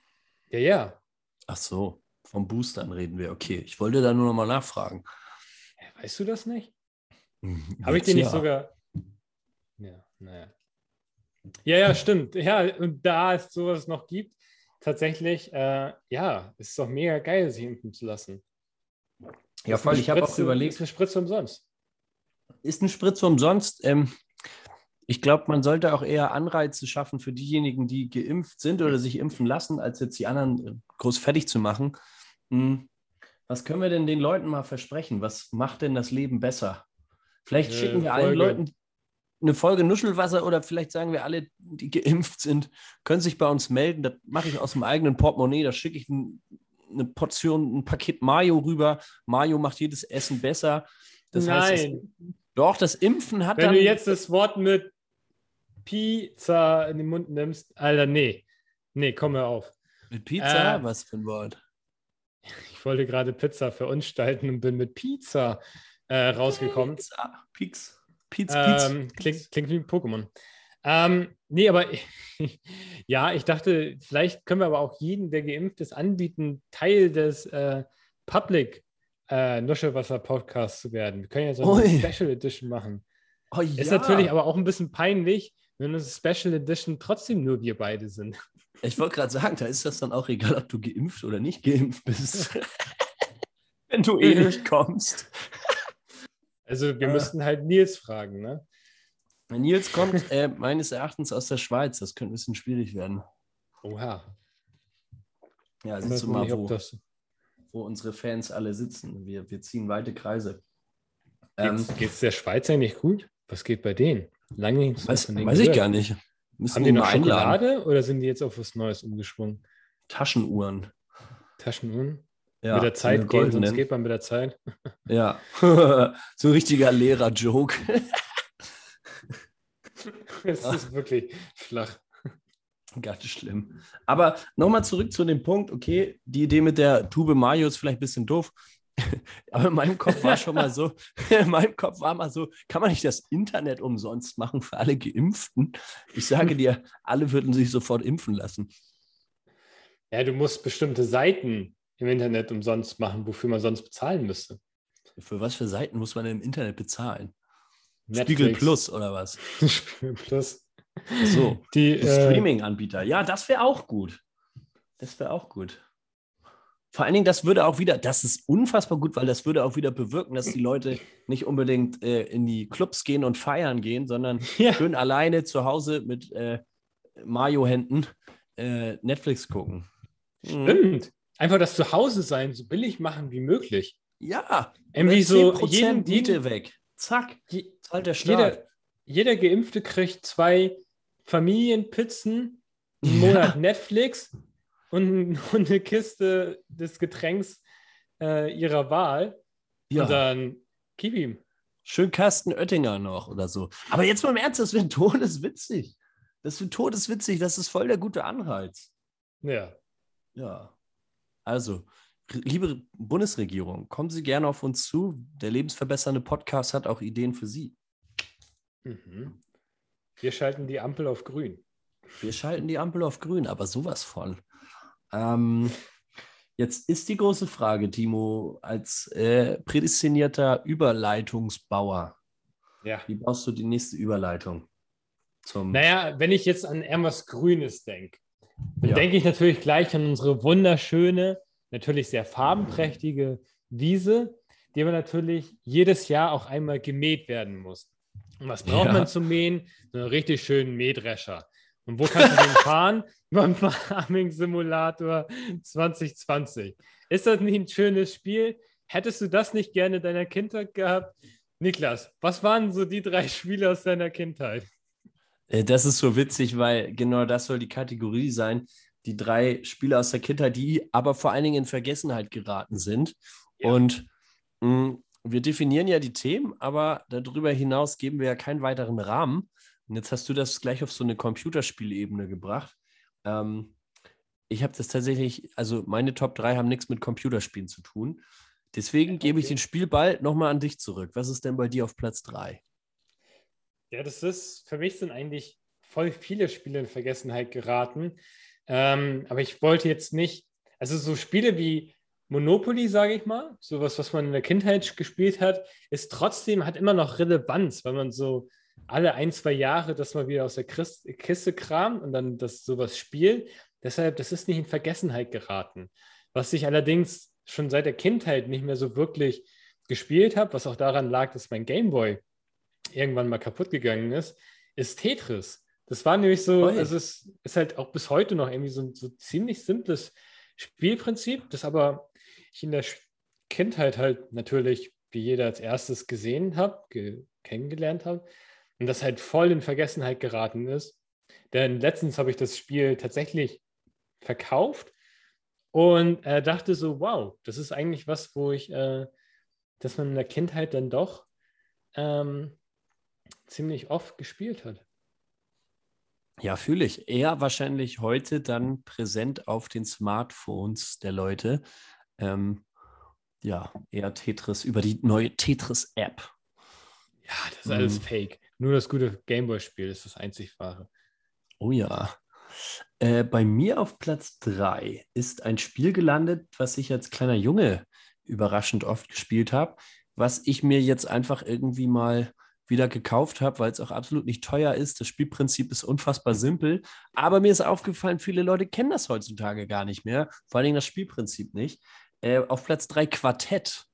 Ja, ja. Ach so. Vom Boostern reden wir. Okay, ich wollte da nur noch mal nachfragen. Weißt du das nicht? Hm, Habe ich dir nicht ja. sogar. Ja. Naja. Ja, ja, stimmt. Ja, und da es sowas noch gibt, tatsächlich, äh, ja, es ist doch mega geil, sich impfen zu lassen. Ja, voll. Ich habe auch überlegt. Ist eine Spritze umsonst. Ist eine Spritze umsonst. Ähm, ich glaube, man sollte auch eher Anreize schaffen für diejenigen, die geimpft sind oder sich impfen lassen, als jetzt die anderen groß fertig zu machen. Hm. Was können wir denn den Leuten mal versprechen? Was macht denn das Leben besser? Vielleicht schicken wir Folge. allen Leuten eine Folge Nuschelwasser oder vielleicht sagen wir alle, die geimpft sind, können sich bei uns melden. Das mache ich aus dem eigenen Portemonnaie. Da schicke ich ein, eine Portion, ein Paket Mayo rüber. Mayo macht jedes Essen besser. Das Nein. Heißt, das, doch, das Impfen hat Wenn dann, du jetzt das Wort mit Pizza in den Mund nimmst, Alter, nee. Nee, komm mir auf. Mit Pizza? Äh, Was für ein Wort? Ich wollte gerade Pizza verunstalten und bin mit Pizza äh, rausgekommen. Pizza. Pix. Pietz, Pietz. Ähm, klingt, klingt wie ein Pokémon. Ähm, nee, aber *laughs* ja, ich dachte, vielleicht können wir aber auch jeden, der geimpft ist, anbieten, Teil des äh, Public äh, Nuschelwasser-Podcasts zu werden. Wir können ja so eine Ui. Special Edition machen. Oh, ja. Ist natürlich aber auch ein bisschen peinlich, wenn eine Special Edition trotzdem nur wir beide sind. Ich wollte gerade sagen, da ist das dann auch egal, ob du geimpft oder nicht geimpft bist. *laughs* wenn du eh nicht kommst. Also wir äh, müssten halt Nils fragen, ne? Nils kommt äh, meines Erachtens aus der Schweiz. Das könnte ein bisschen schwierig werden. Oha. Ja, siehst du mal, wo, das... wo unsere Fans alle sitzen. Wir, wir ziehen weite Kreise. Ähm, Geht es der Schweiz eigentlich gut? Was geht bei denen? Lange nichts Weiß, weiß ich gar nicht. Müssen Haben die noch Schokolade einladen. oder sind die jetzt auf was Neues umgeschwungen? Taschenuhren. Taschenuhren? Ja, mit der Zeit gehen, sonst geht man mit der Zeit. *laughs* Ja, *laughs* so ein richtiger Lehrer-Joke. *laughs* es ist wirklich flach. Ganz schlimm. Aber nochmal zurück zu dem Punkt, okay, die Idee mit der Tube Mayo ist vielleicht ein bisschen doof. *laughs* Aber in meinem Kopf war schon mal so, *laughs* in meinem Kopf war mal so, kann man nicht das Internet umsonst machen für alle Geimpften? Ich sage dir, alle würden sich sofort impfen lassen. Ja, du musst bestimmte Seiten im Internet umsonst machen, wofür man sonst bezahlen müsste. Für was für Seiten muss man denn im Internet bezahlen? Netflix. Spiegel Plus oder was? *laughs* Spiegel Plus. So, die äh, Streaming-Anbieter. Ja, das wäre auch gut. Das wäre auch gut. Vor allen Dingen, das würde auch wieder, das ist unfassbar gut, weil das würde auch wieder bewirken, dass die Leute nicht unbedingt äh, in die Clubs gehen und feiern gehen, sondern *laughs* ja. schön alleine zu Hause mit äh, Mario-Händen äh, Netflix gucken. Stimmt einfach das Zuhause sein so billig machen wie möglich. Ja, irgendwie so jeden Miete weg. Zack, zahlt der Staat. Jeder, jeder Geimpfte kriegt zwei Familienpizzen, einen Monat ja. Netflix und, *laughs* und, eine Kiste des Getränks äh, ihrer Wahl. Ja. Und dann gib ihm. Schön Carsten Oettinger noch oder so. Aber jetzt mal im Ernst, das wird todeswitzig. Das wird todeswitzig, das ist voll der gute Anreiz. Ja. Ja. Also, liebe Bundesregierung, kommen Sie gerne auf uns zu. Der lebensverbessernde Podcast hat auch Ideen für Sie. Mhm. Wir schalten die Ampel auf grün. Wir schalten die Ampel auf grün, aber sowas von. Ähm, jetzt ist die große Frage, Timo, als äh, prädestinierter Überleitungsbauer. Ja. Wie baust du die nächste Überleitung? Zum naja, wenn ich jetzt an irgendwas Grünes denke, dann ja. denke ich natürlich gleich an unsere wunderschöne, natürlich sehr farbenprächtige Wiese, die aber natürlich jedes Jahr auch einmal gemäht werden muss. Und was braucht ja. man zum Mähen? So einen richtig schönen Mähdrescher. Und wo kannst du den fahren? *laughs* Beim Farming Simulator 2020. Ist das nicht ein schönes Spiel? Hättest du das nicht gerne in deiner Kindheit gehabt? Niklas, was waren so die drei Spiele aus deiner Kindheit? Äh, das ist so witzig, weil genau das soll die Kategorie sein. Die drei Spiele aus der Kindheit, die aber vor allen Dingen in Vergessenheit geraten sind. Ja. Und mh, mm, wir definieren ja die Themen, aber darüber hinaus geben wir ja keinen weiteren Rahmen. Und jetzt hast du das gleich auf so eine Computerspielebene gebracht. Ähm, ich habe das tatsächlich, also meine Top 3 haben nichts mit Computerspielen zu tun. Deswegen okay. gebe ich den Spielball nochmal an dich zurück. Was ist denn bei dir auf Platz 3? Ja, das ist, für mich sind eigentlich voll viele Spiele in Vergessenheit geraten. Ähm, aber ich wollte jetzt nicht, also so Spiele wie Monopoly, sage ich mal, sowas, was man in der Kindheit gespielt hat, ist trotzdem, hat immer noch Relevanz, weil man so alle ein, zwei Jahre das mal wieder aus der Christ Kiste kramt und dann das sowas spielt. Deshalb, das ist nicht in Vergessenheit geraten. Was ich allerdings schon seit der Kindheit nicht mehr so wirklich gespielt habe, was auch daran lag, dass mein Gameboy irgendwann mal kaputt gegangen ist, ist Tetris. Das war nämlich so, Oi. also es ist halt auch bis heute noch irgendwie so ein so ziemlich simples Spielprinzip, das aber ich in der Kindheit halt natürlich, wie jeder als erstes gesehen habe, ge kennengelernt habe und das halt voll in Vergessenheit geraten ist. Denn letztens habe ich das Spiel tatsächlich verkauft und äh, dachte so, wow, das ist eigentlich was, wo ich, äh, dass man in der Kindheit dann doch ähm, ziemlich oft gespielt hat. Ja, fühle ich. Eher wahrscheinlich heute dann präsent auf den Smartphones der Leute. Ähm, ja, eher Tetris über die neue Tetris-App. Ja, das ist alles mhm. fake. Nur das gute Gameboy-Spiel ist das einzig wahre. Oh ja. Äh, bei mir auf Platz 3 ist ein Spiel gelandet, was ich als kleiner Junge überraschend oft gespielt habe, was ich mir jetzt einfach irgendwie mal wieder gekauft habe, weil es auch absolut nicht teuer ist. Das Spielprinzip ist unfassbar simpel. Aber mir ist aufgefallen, viele Leute kennen das heutzutage gar nicht mehr. Vor allen Dingen das Spielprinzip nicht. Äh, auf Platz 3 Quartett.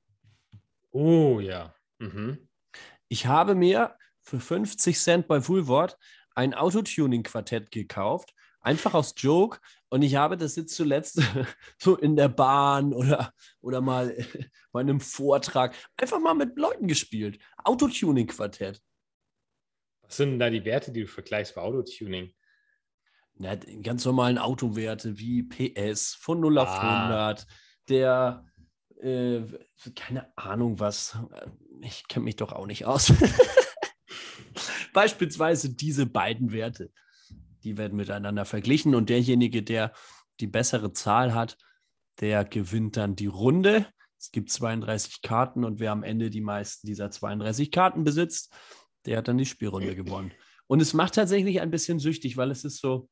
Oh ja. Mhm. Ich habe mir für 50 Cent bei Woolworth ein Autotuning-Quartett gekauft Einfach aus Joke. Und ich habe das jetzt zuletzt *laughs* so in der Bahn oder, oder mal *laughs* bei einem Vortrag einfach mal mit Leuten gespielt. Autotuning-Quartett. Was sind denn da die Werte, die du vergleichst bei Autotuning? Ja, ganz normalen Autowerte wie PS von 0 auf ah. 100, der, äh, keine Ahnung was, ich kenne mich doch auch nicht aus. *laughs* Beispielsweise diese beiden Werte die werden miteinander verglichen und derjenige, der die bessere Zahl hat, der gewinnt dann die Runde. Es gibt 32 Karten und wer am Ende die meisten dieser 32 Karten besitzt, der hat dann die Spielrunde gewonnen. Und es macht tatsächlich ein bisschen süchtig, weil es ist so,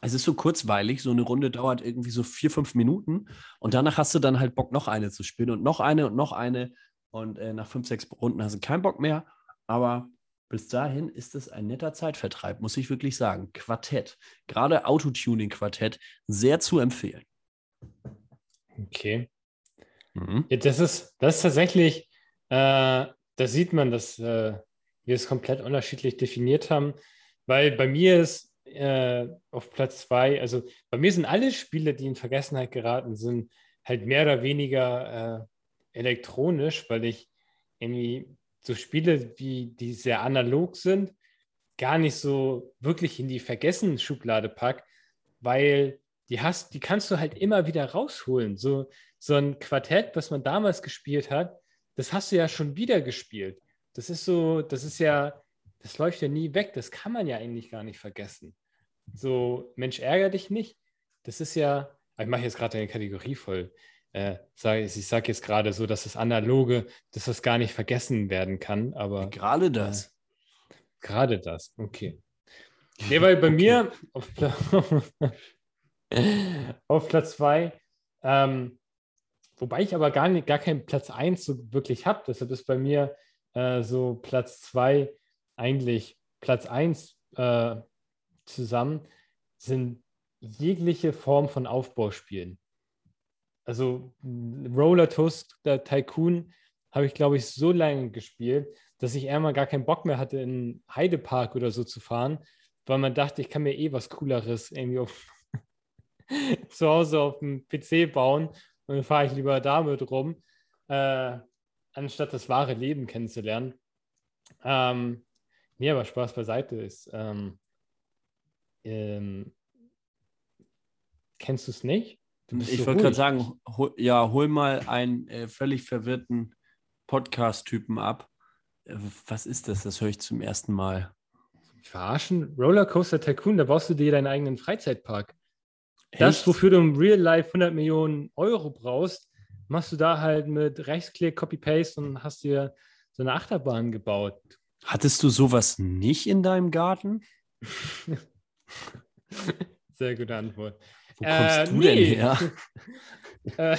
es ist so kurzweilig. So eine Runde dauert irgendwie so vier, fünf Minuten und danach hast du dann halt Bock, noch eine zu spielen und noch eine und noch eine. Und äh, nach fünf, sechs Runden hast du keinen Bock mehr. Aber bis dahin ist es ein netter Zeitvertreib, muss ich wirklich sagen. Quartett, gerade Autotuning-Quartett, sehr zu empfehlen. Okay. Mhm. Ja, das, ist, das ist tatsächlich, äh, da sieht man, dass äh, wir es komplett unterschiedlich definiert haben, weil bei mir ist äh, auf Platz zwei, also bei mir sind alle Spiele, die in Vergessenheit geraten sind, halt mehr oder weniger äh, elektronisch, weil ich irgendwie so Spiele, wie die sehr analog sind, gar nicht so wirklich in die Vergessen-Schublade pack, weil die hast, die kannst du halt immer wieder rausholen. So, so ein Quartett, was man damals gespielt hat, das hast du ja schon wieder gespielt. Das ist so, das ist ja, das läuft ja nie weg. Das kann man ja eigentlich gar nicht vergessen. So, Mensch, ärger dich nicht. Das ist ja, ich mache jetzt gerade eine Kategorie voll äh, ich sage jetzt gerade so, dass das Analoge, dass das gar nicht vergessen werden kann, aber. Gerade das. Äh, gerade das, okay. *laughs* Nee, weil bei okay. mir auf, Pla *laughs* auf Platz 2, ähm, wobei ich aber gar, nicht, gar keinen Platz 1 so wirklich habe, deshalb ist bei mir äh, so Platz 2 eigentlich Platz 1 äh, zusammen, sind jegliche Form von Aufbauspielen also Roller Toaster Tycoon habe ich, glaube ich, so lange gespielt, dass ich einmal gar keinen Bock mehr hatte, in Heidepark oder so zu fahren, weil man dachte, ich kann mir eh was Cooleres irgendwie auf *laughs* zu Hause auf dem PC bauen und dann fahre ich lieber damit rum, äh, anstatt das wahre Leben kennenzulernen. Ähm, nee, aber Spaß beiseite ist. Ähm, ähm, kennst du es nicht? Ich wollte gerade sagen, hol, ja, hol mal einen äh, völlig verwirrten Podcast-Typen ab. Äh, was ist das? Das höre ich zum ersten Mal. Verarschen? Rollercoaster Tycoon, da baust du dir deinen eigenen Freizeitpark. Echt? Das, wofür du im Real Life 100 Millionen Euro brauchst, machst du da halt mit Rechtsklick, Copy-Paste und hast dir so eine Achterbahn gebaut. Hattest du sowas nicht in deinem Garten? *laughs* Sehr gute Antwort. Wo kommst äh, du nee. denn her? *laughs*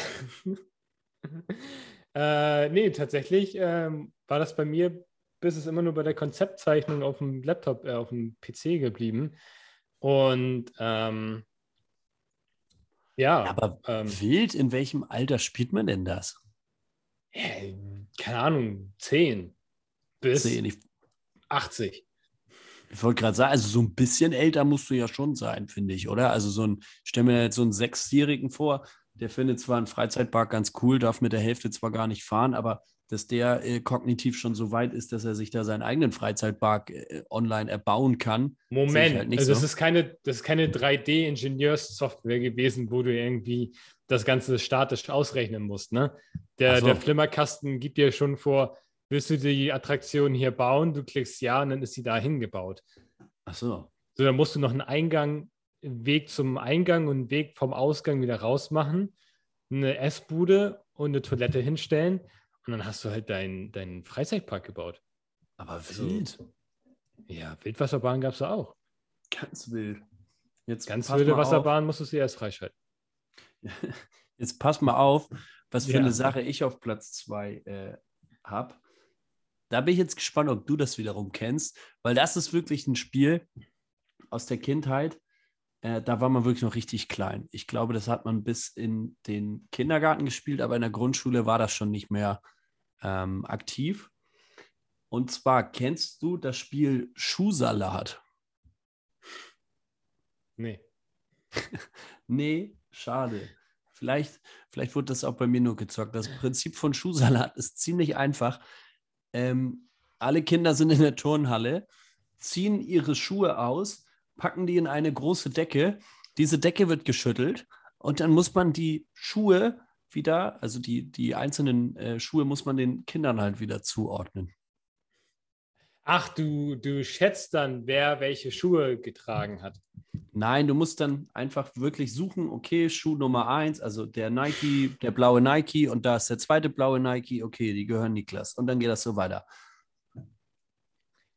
äh, äh, nee, tatsächlich ähm, war das bei mir bist es immer nur bei der Konzeptzeichnung auf dem Laptop, äh, auf dem PC geblieben. Und ähm, ja. Aber ähm, wild, in welchem Alter spielt man denn das? Äh, keine Ahnung, 10 bis 10, ich, 80. Ich wollte gerade sagen, also so ein bisschen älter musst du ja schon sein, finde ich, oder? Also so ein, ich stelle mir jetzt so einen Sechsjährigen vor, der findet zwar einen Freizeitpark ganz cool, darf mit der Hälfte zwar gar nicht fahren, aber dass der äh, kognitiv schon so weit ist, dass er sich da seinen eigenen Freizeitpark äh, online erbauen kann. Moment, halt also so. das ist keine, das ist keine 3D-Ingenieurssoftware gewesen, wo du irgendwie das Ganze statisch ausrechnen musst. Ne? Der, so. der Flimmerkasten gibt dir schon vor, willst du die Attraktion hier bauen? Du klickst ja und dann ist sie da hingebaut. Ach so. So, dann musst du noch einen Eingang, einen Weg zum Eingang und einen Weg vom Ausgang wieder rausmachen, eine Essbude und eine Toilette hinstellen und dann hast du halt deinen dein Freizeitpark gebaut. Aber also wild. Also, ja, Wildwasserbahn gab es da auch. Ganz wild. Jetzt Ganz wilde Wasserbahn musst du sie erst freischalten. *laughs* Jetzt pass mal auf, was für ja. eine Sache ich auf Platz 2 äh, habe. Da bin ich jetzt gespannt, ob du das wiederum kennst, weil das ist wirklich ein Spiel aus der Kindheit. Äh, da war man wirklich noch richtig klein. Ich glaube, das hat man bis in den Kindergarten gespielt, aber in der Grundschule war das schon nicht mehr ähm, aktiv. Und zwar kennst du das Spiel Schuhsalat? Nee. *laughs* nee, schade. Vielleicht, vielleicht wurde das auch bei mir nur gezockt. Das Prinzip von Schuhsalat ist ziemlich einfach. Ähm, alle Kinder sind in der Turnhalle, ziehen ihre Schuhe aus packen die in eine große Decke. Diese Decke wird geschüttelt und dann muss man die Schuhe wieder, also die, die einzelnen äh, Schuhe muss man den Kindern halt wieder zuordnen. Ach, du, du schätzt dann, wer welche Schuhe getragen hat. Nein, du musst dann einfach wirklich suchen, okay, Schuh Nummer eins, also der Nike, der blaue Nike und da ist der zweite blaue Nike, okay, die gehören Niklas. Und dann geht das so weiter.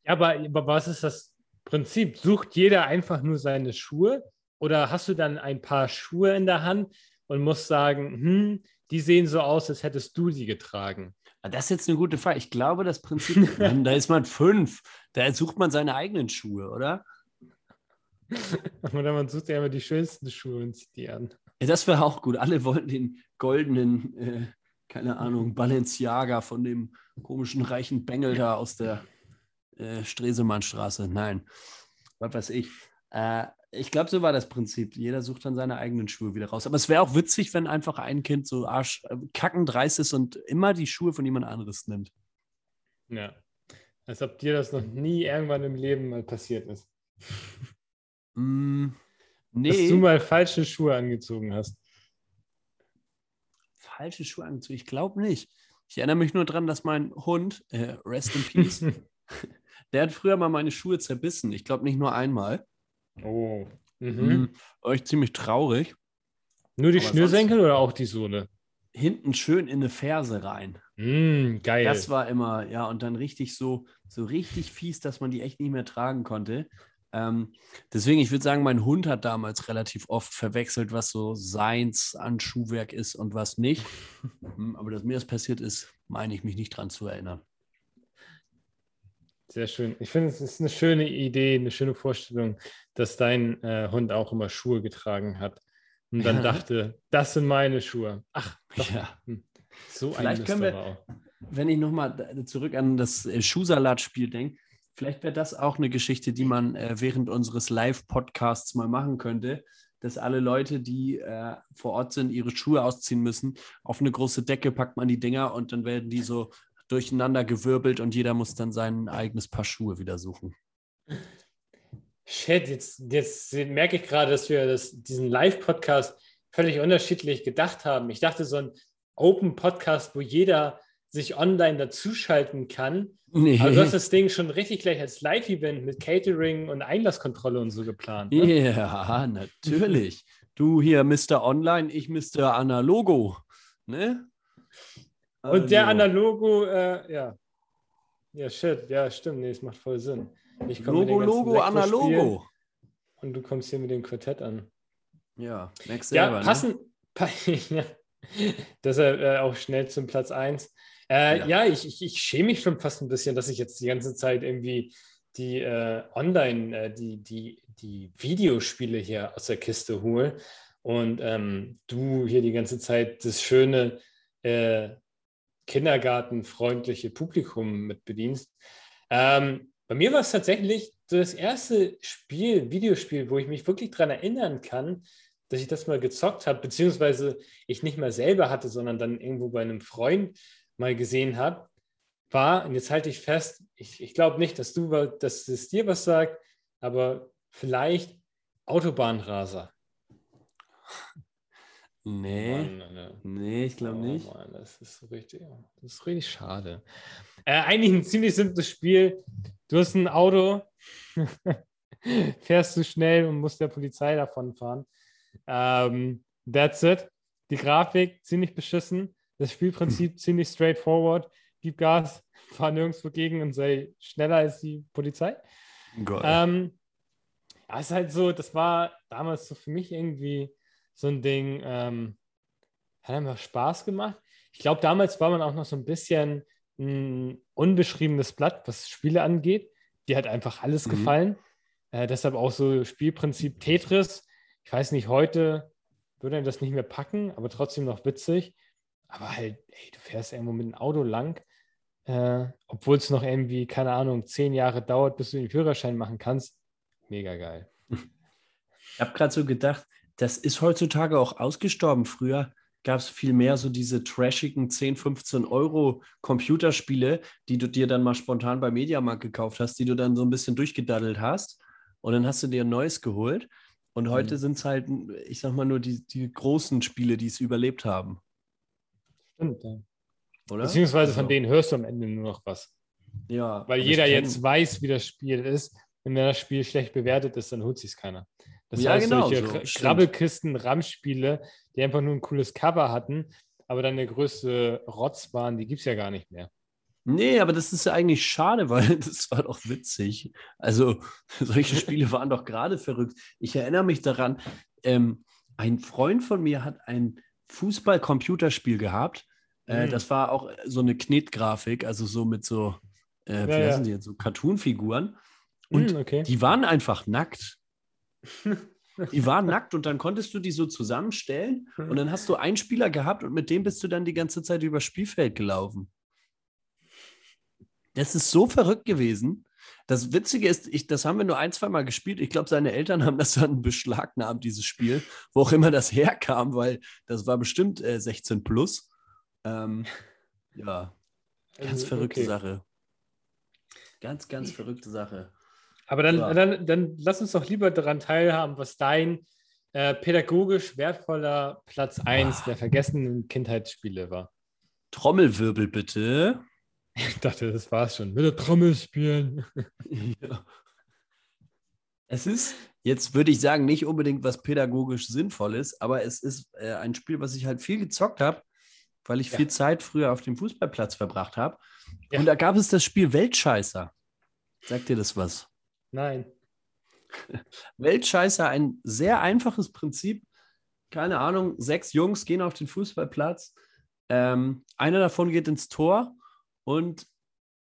Ja, aber, aber was ist das Prinzip, sucht jeder einfach nur seine Schuhe oder hast du dann ein paar Schuhe in der Hand und musst sagen, hm, die sehen so aus, als hättest du sie getragen? Ah, das ist jetzt eine gute Frage. Ich glaube, das Prinzip, *laughs* da ist man fünf. Da sucht man seine eigenen Schuhe, oder? Oder man sucht ja immer die schönsten Schuhe und zieht die an. Ja, das wäre auch gut. Alle wollten den goldenen, äh, keine Ahnung, Balenciaga von dem komischen reichen Bengel da aus der äh, Stresemannstraße. Nein, was weiß ich. Äh, ich glaube, so war das Prinzip. Jeder sucht dann seine eigenen Schuhe wieder raus. Aber es wäre auch witzig, wenn einfach ein Kind so arsch äh, kacken dreist ist und immer die Schuhe von jemand anderes nimmt. Ja. Als ob dir das noch nie irgendwann im Leben mal passiert ist. Mm, nee. Dass du mal falsche Schuhe angezogen hast. Falsche Schuhe angezogen? Ich glaube nicht. Ich erinnere mich nur daran, dass mein Hund, äh, Rest in Peace, *laughs* Der hat früher mal meine Schuhe zerbissen. Ich glaube nicht nur einmal. Oh. Mhm. Mhm. War ich ziemlich traurig. Nur die Aber Schnürsenkel oder auch die Sohle? Hinten schön in eine Ferse rein. Mm, geil. Das war immer, ja, und dann richtig so, so richtig fies, dass man die echt nicht mehr tragen konnte. Ähm, deswegen, ich würde sagen, mein Hund hat damals relativ oft verwechselt, was so seins an Schuhwerk ist und was nicht. *laughs* Hm, aber dass mir das passiert ist, meine ich mich nicht dran zu erinnern. Sehr schön. Ich finde, es ist eine schöne Idee, eine schöne Vorstellung, dass dein äh, Hund auch immer Schuhe getragen hat und dann ja. dachte, das sind meine Schuhe. Ach, doch. ja. Hm. So vielleicht ein können wir, wenn ich nochmal zurück an das äh, Schuhsalat-Spiel denke, vielleicht wäre das auch eine Geschichte, die man äh, während unseres Live-Podcasts mal machen könnte, dass alle Leute, die äh, vor Ort sind, ihre Schuhe ausziehen müssen. Auf eine große Decke packt man die Dinger und dann werden die so durcheinander gewirbelt und jeder muss dann sein eigenes Paar Schuhe wieder suchen. Shit, jetzt, jetzt merke ich gerade, dass wir das, diesen Live-Podcast völlig unterschiedlich gedacht haben. Ich dachte, so ein Open-Podcast, wo jeder sich online dazuschalten kann. Nee. Aber du hast das Ding schon richtig gleich als Live-Event mit Catering und Einlasskontrolle und so geplant. Ne? Ja, natürlich. du hier Mr. Online, ich Mr. Analogo. Ne? Und der. Analogo, äh, ja. Ja, shit, ja, stimmt, nee, es macht voll Sinn. Logo, Logo, Analogo. Und du kommst hier mit dem Quartett an. Ja, merkst ja, selber, passen, ne? *laughs* ja, Deshalb äh, auch schnell zum Platz 1. Äh, ja, ja ich, ich, ich, schäme mich schon fast ein bisschen, dass ich jetzt die ganze Zeit irgendwie die äh, Online, äh, die, die, die Videospiele hier aus der Kiste hole und ähm, du hier die ganze Zeit das schöne äh, kindergartenfreundliche Publikum mit bedienst. Ähm, bei mir war es tatsächlich das erste Spiel, Videospiel, wo ich mich wirklich daran erinnern kann, dass ich das mal gezockt habe, beziehungsweise ich nicht mal selber hatte, sondern dann irgendwo bei einem Freund mal gesehen habe, war, und jetzt halte ich fest, ich, ich glaube nicht, dass du, dass es dir was sagt, aber vielleicht Autobahnraser. Nee, Mann, nee, ich glaube oh, nicht. Mann, das ist richtig, das ist richtig schade. Äh, eigentlich ein ziemlich simples Spiel. Du hast ein Auto, *laughs* fährst du schnell und musst der Polizei davon fahren. Ähm, that's it. Die Grafik ziemlich beschissen. Das Spielprinzip *laughs* ziemlich straightforward. Gib Gas, *laughs* fahr nirgendwo gegen und sei schneller als die Polizei. Ähm, ja, ist halt so, das war damals so für mich irgendwie so ein Ding, ähm, hat einfach Spaß gemacht. Ich glaube, damals war man auch noch so ein bisschen ein unbeschriebenes Blatt, was Spiele angeht. Die hat einfach alles mhm. gefallen. Äh, deshalb auch so Spielprinzip Tetris. Ich weiß nicht, heute würde er das nicht mehr packen, aber trotzdem noch witzig. Aber halt, ey, du fährst irgendwo mit dem Auto lang, äh, obwohl es noch irgendwie, keine Ahnung, zehn Jahre dauert, bis du den Führerschein machen kannst. Mega geil. Ich habe gerade so gedacht, das ist heutzutage auch ausgestorben. Früher gab es viel mehr so diese trashigen 10, 15 Euro Computerspiele, die du dir dann mal spontan bei Mediamarkt gekauft hast, die du dann so ein bisschen durchgedaddelt hast. Und dann hast du dir ein neues geholt. Und heute mhm. sind es halt, ich sag mal, nur die, die großen Spiele, die es überlebt haben. Stimmt, ja. Oder? Beziehungsweise also. von denen hörst du am Ende nur noch was. Ja. Weil jeder jetzt weiß, wie das Spiel ist. Und wenn das Spiel schlecht bewertet ist, dann holt sich es keiner. Das ja, heißt, genau, solche so, Krabbelkisten, RAM-Spiele, die einfach nur ein cooles Cover hatten, aber dann der größte Rotz waren, die gibt es ja gar nicht mehr. Nee, aber das ist ja eigentlich schade, *laughs* weil das war doch witzig. Also, *laughs* solche Spiele waren doch gerade verrückt. Ich erinnere mich daran, ähm, ein Freund von mir hat ein Fußball-Computerspiel gehabt. Äh, mhm. Das war auch so eine Knetgrafik, also so mit so, äh, ja, wie heißen ja. die jetzt, so Cartoon-Figuren. Und mhm, okay. die waren einfach nackt. Die waren nackt und dann konntest du die so zusammenstellen und dann hast du einen Spieler gehabt und mit dem bist du dann die ganze Zeit über Spielfeld gelaufen. Das ist so verrückt gewesen. Das Witzige ist, ich, das haben wir nur ein, zwei Mal gespielt. Ich glaube, seine Eltern haben das dann beschlagnahmt, dieses Spiel, wo auch immer das herkam, weil das war bestimmt äh, 16 plus. Ähm, ja, ganz also, verrückte okay. Sache. Ganz, ganz verrückte Sache. Aber dann, ja. dann, dann lass uns doch lieber daran teilhaben, was dein äh, pädagogisch wertvoller Platz 1 ah. der vergessenen Kindheitsspiele war. Trommelwirbel bitte. Ich dachte, das war's schon. Mit der Trommel spielen. *laughs* ja. Es ist, jetzt würde ich sagen, nicht unbedingt was pädagogisch Sinnvolles, aber es ist äh, ein Spiel, was ich halt viel gezockt habe, weil ich ja. viel Zeit früher auf dem Fußballplatz verbracht habe. Ja. Und da gab es das Spiel Weltscheißer. Sagt dir das was? Nein. *laughs* Weltscheißer, ein sehr einfaches Prinzip. Keine Ahnung, sechs Jungs gehen auf den Fußballplatz. Ähm, einer davon geht ins Tor und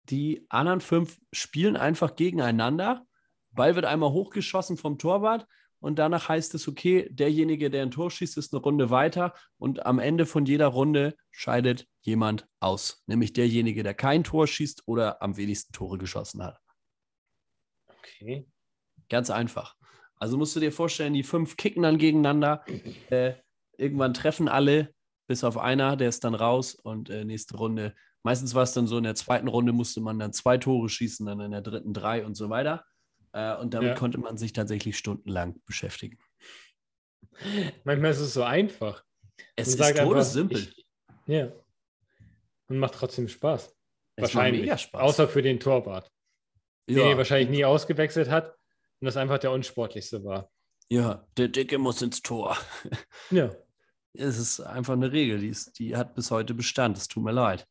die anderen fünf spielen einfach gegeneinander. Ball wird einmal hochgeschossen vom Torwart und danach heißt es, okay, derjenige, der ein Tor schießt, ist eine Runde weiter und am Ende von jeder Runde scheidet jemand aus, nämlich derjenige, der kein Tor schießt oder am wenigsten Tore geschossen hat. Okay. Ganz einfach. Also musst du dir vorstellen, die fünf kicken dann gegeneinander. *laughs* Äh, irgendwann treffen alle, bis auf einer, der ist dann raus und äh, nächste Runde. Meistens war es dann so, in der zweiten Runde musste man dann zwei Tore schießen, dann in der dritten drei und so weiter. Äh, und damit ja. konnte man sich tatsächlich stundenlang beschäftigen. Manchmal ist es so einfach. Es ist todessimpel. Ja. Und macht trotzdem Spaß. Es Wahrscheinlich. Spaß. Außer für den Torwart ja. den er wahrscheinlich nie ausgewechselt hat und das einfach der unsportlichste war. Ja, der Dicke muss ins Tor. *laughs* Ja. Es ist einfach eine Regel, die, ist, die hat bis heute Bestand. Es tut mir leid.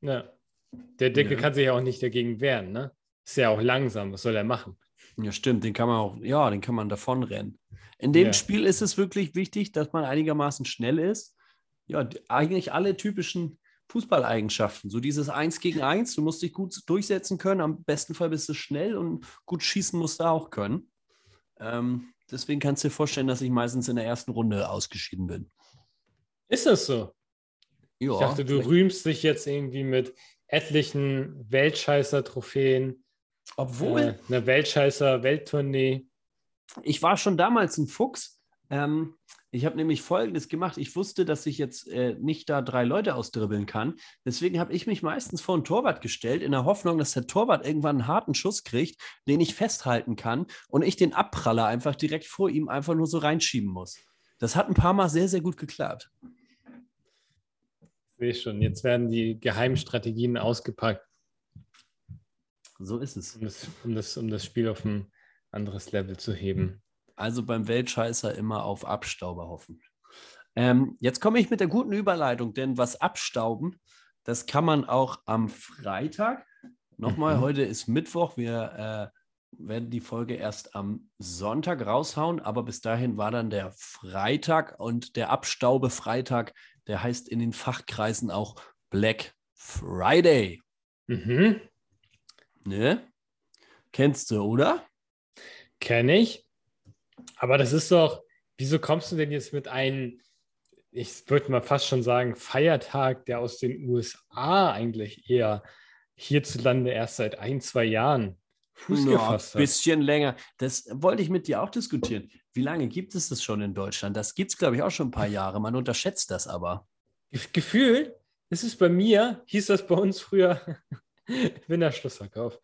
Ja. Der Dicke ja. kann sich ja auch nicht dagegen wehren, ne? Ist ja auch langsam. Was soll er machen? Ja, stimmt. Den kann man auch, ja, den kann man davonrennen. In dem ja. Spiel ist es wirklich wichtig, dass man einigermaßen schnell ist. ja, eigentlich alle typischen Fußballeigenschaften. So dieses Eins gegen Eins, du musst dich gut durchsetzen können. Am besten Fall bist du schnell und gut schießen musst du auch können. Ähm, deswegen kannst du dir vorstellen, dass ich meistens in der ersten Runde ausgeschieden bin. Ist das so? Ja, ich dachte, du rühmst dich jetzt irgendwie mit etlichen Weltscheißer-Trophäen. Obwohl. Äh, eine Weltscheißer-Welttournee. Ich war schon damals ein Fuchs. Ähm, ich habe nämlich Folgendes gemacht. Ich wusste, dass ich jetzt äh, nicht da drei Leute ausdribbeln kann. Deswegen habe ich mich meistens vor ein Torwart gestellt, in der Hoffnung, dass der Torwart irgendwann einen harten Schuss kriegt, den ich festhalten kann und ich den Abpraller einfach direkt vor ihm einfach nur so reinschieben muss. Das hat ein paar Mal sehr, sehr gut geklappt. Sehe schon, jetzt werden die Geheimstrategien ausgepackt. So ist es. Um das, um das, um das Spiel auf ein anderes Level zu heben. Also beim Weltscheißer immer auf Abstauber hoffen. Ähm, jetzt komme ich mit der guten Überleitung, denn was abstauben, das kann man auch am Freitag. Nochmal, mhm. heute ist Mittwoch. Wir äh, werden die Folge erst am Sonntag raushauen, aber bis dahin war dann der Freitag und der Abstaube-Freitag, der heißt in den Fachkreisen auch Black Friday. Mhm. Ne? Kennst du, oder? Kenne ich. Aber das ist doch, wieso kommst du denn jetzt mit einem, ich würde mal fast schon sagen, Feiertag, der aus den USA eigentlich eher hierzulande erst seit ein, zwei Jahren Fuß ja, gefasst hat? Ein bisschen länger. Das wollte ich mit dir auch diskutieren. Wie lange gibt es das schon in Deutschland? Das gibt es, glaube ich, auch schon ein paar Jahre. Man unterschätzt das aber. Gefühl, ist es bei mir, hieß das bei uns früher *laughs* Winterschlussverkauf.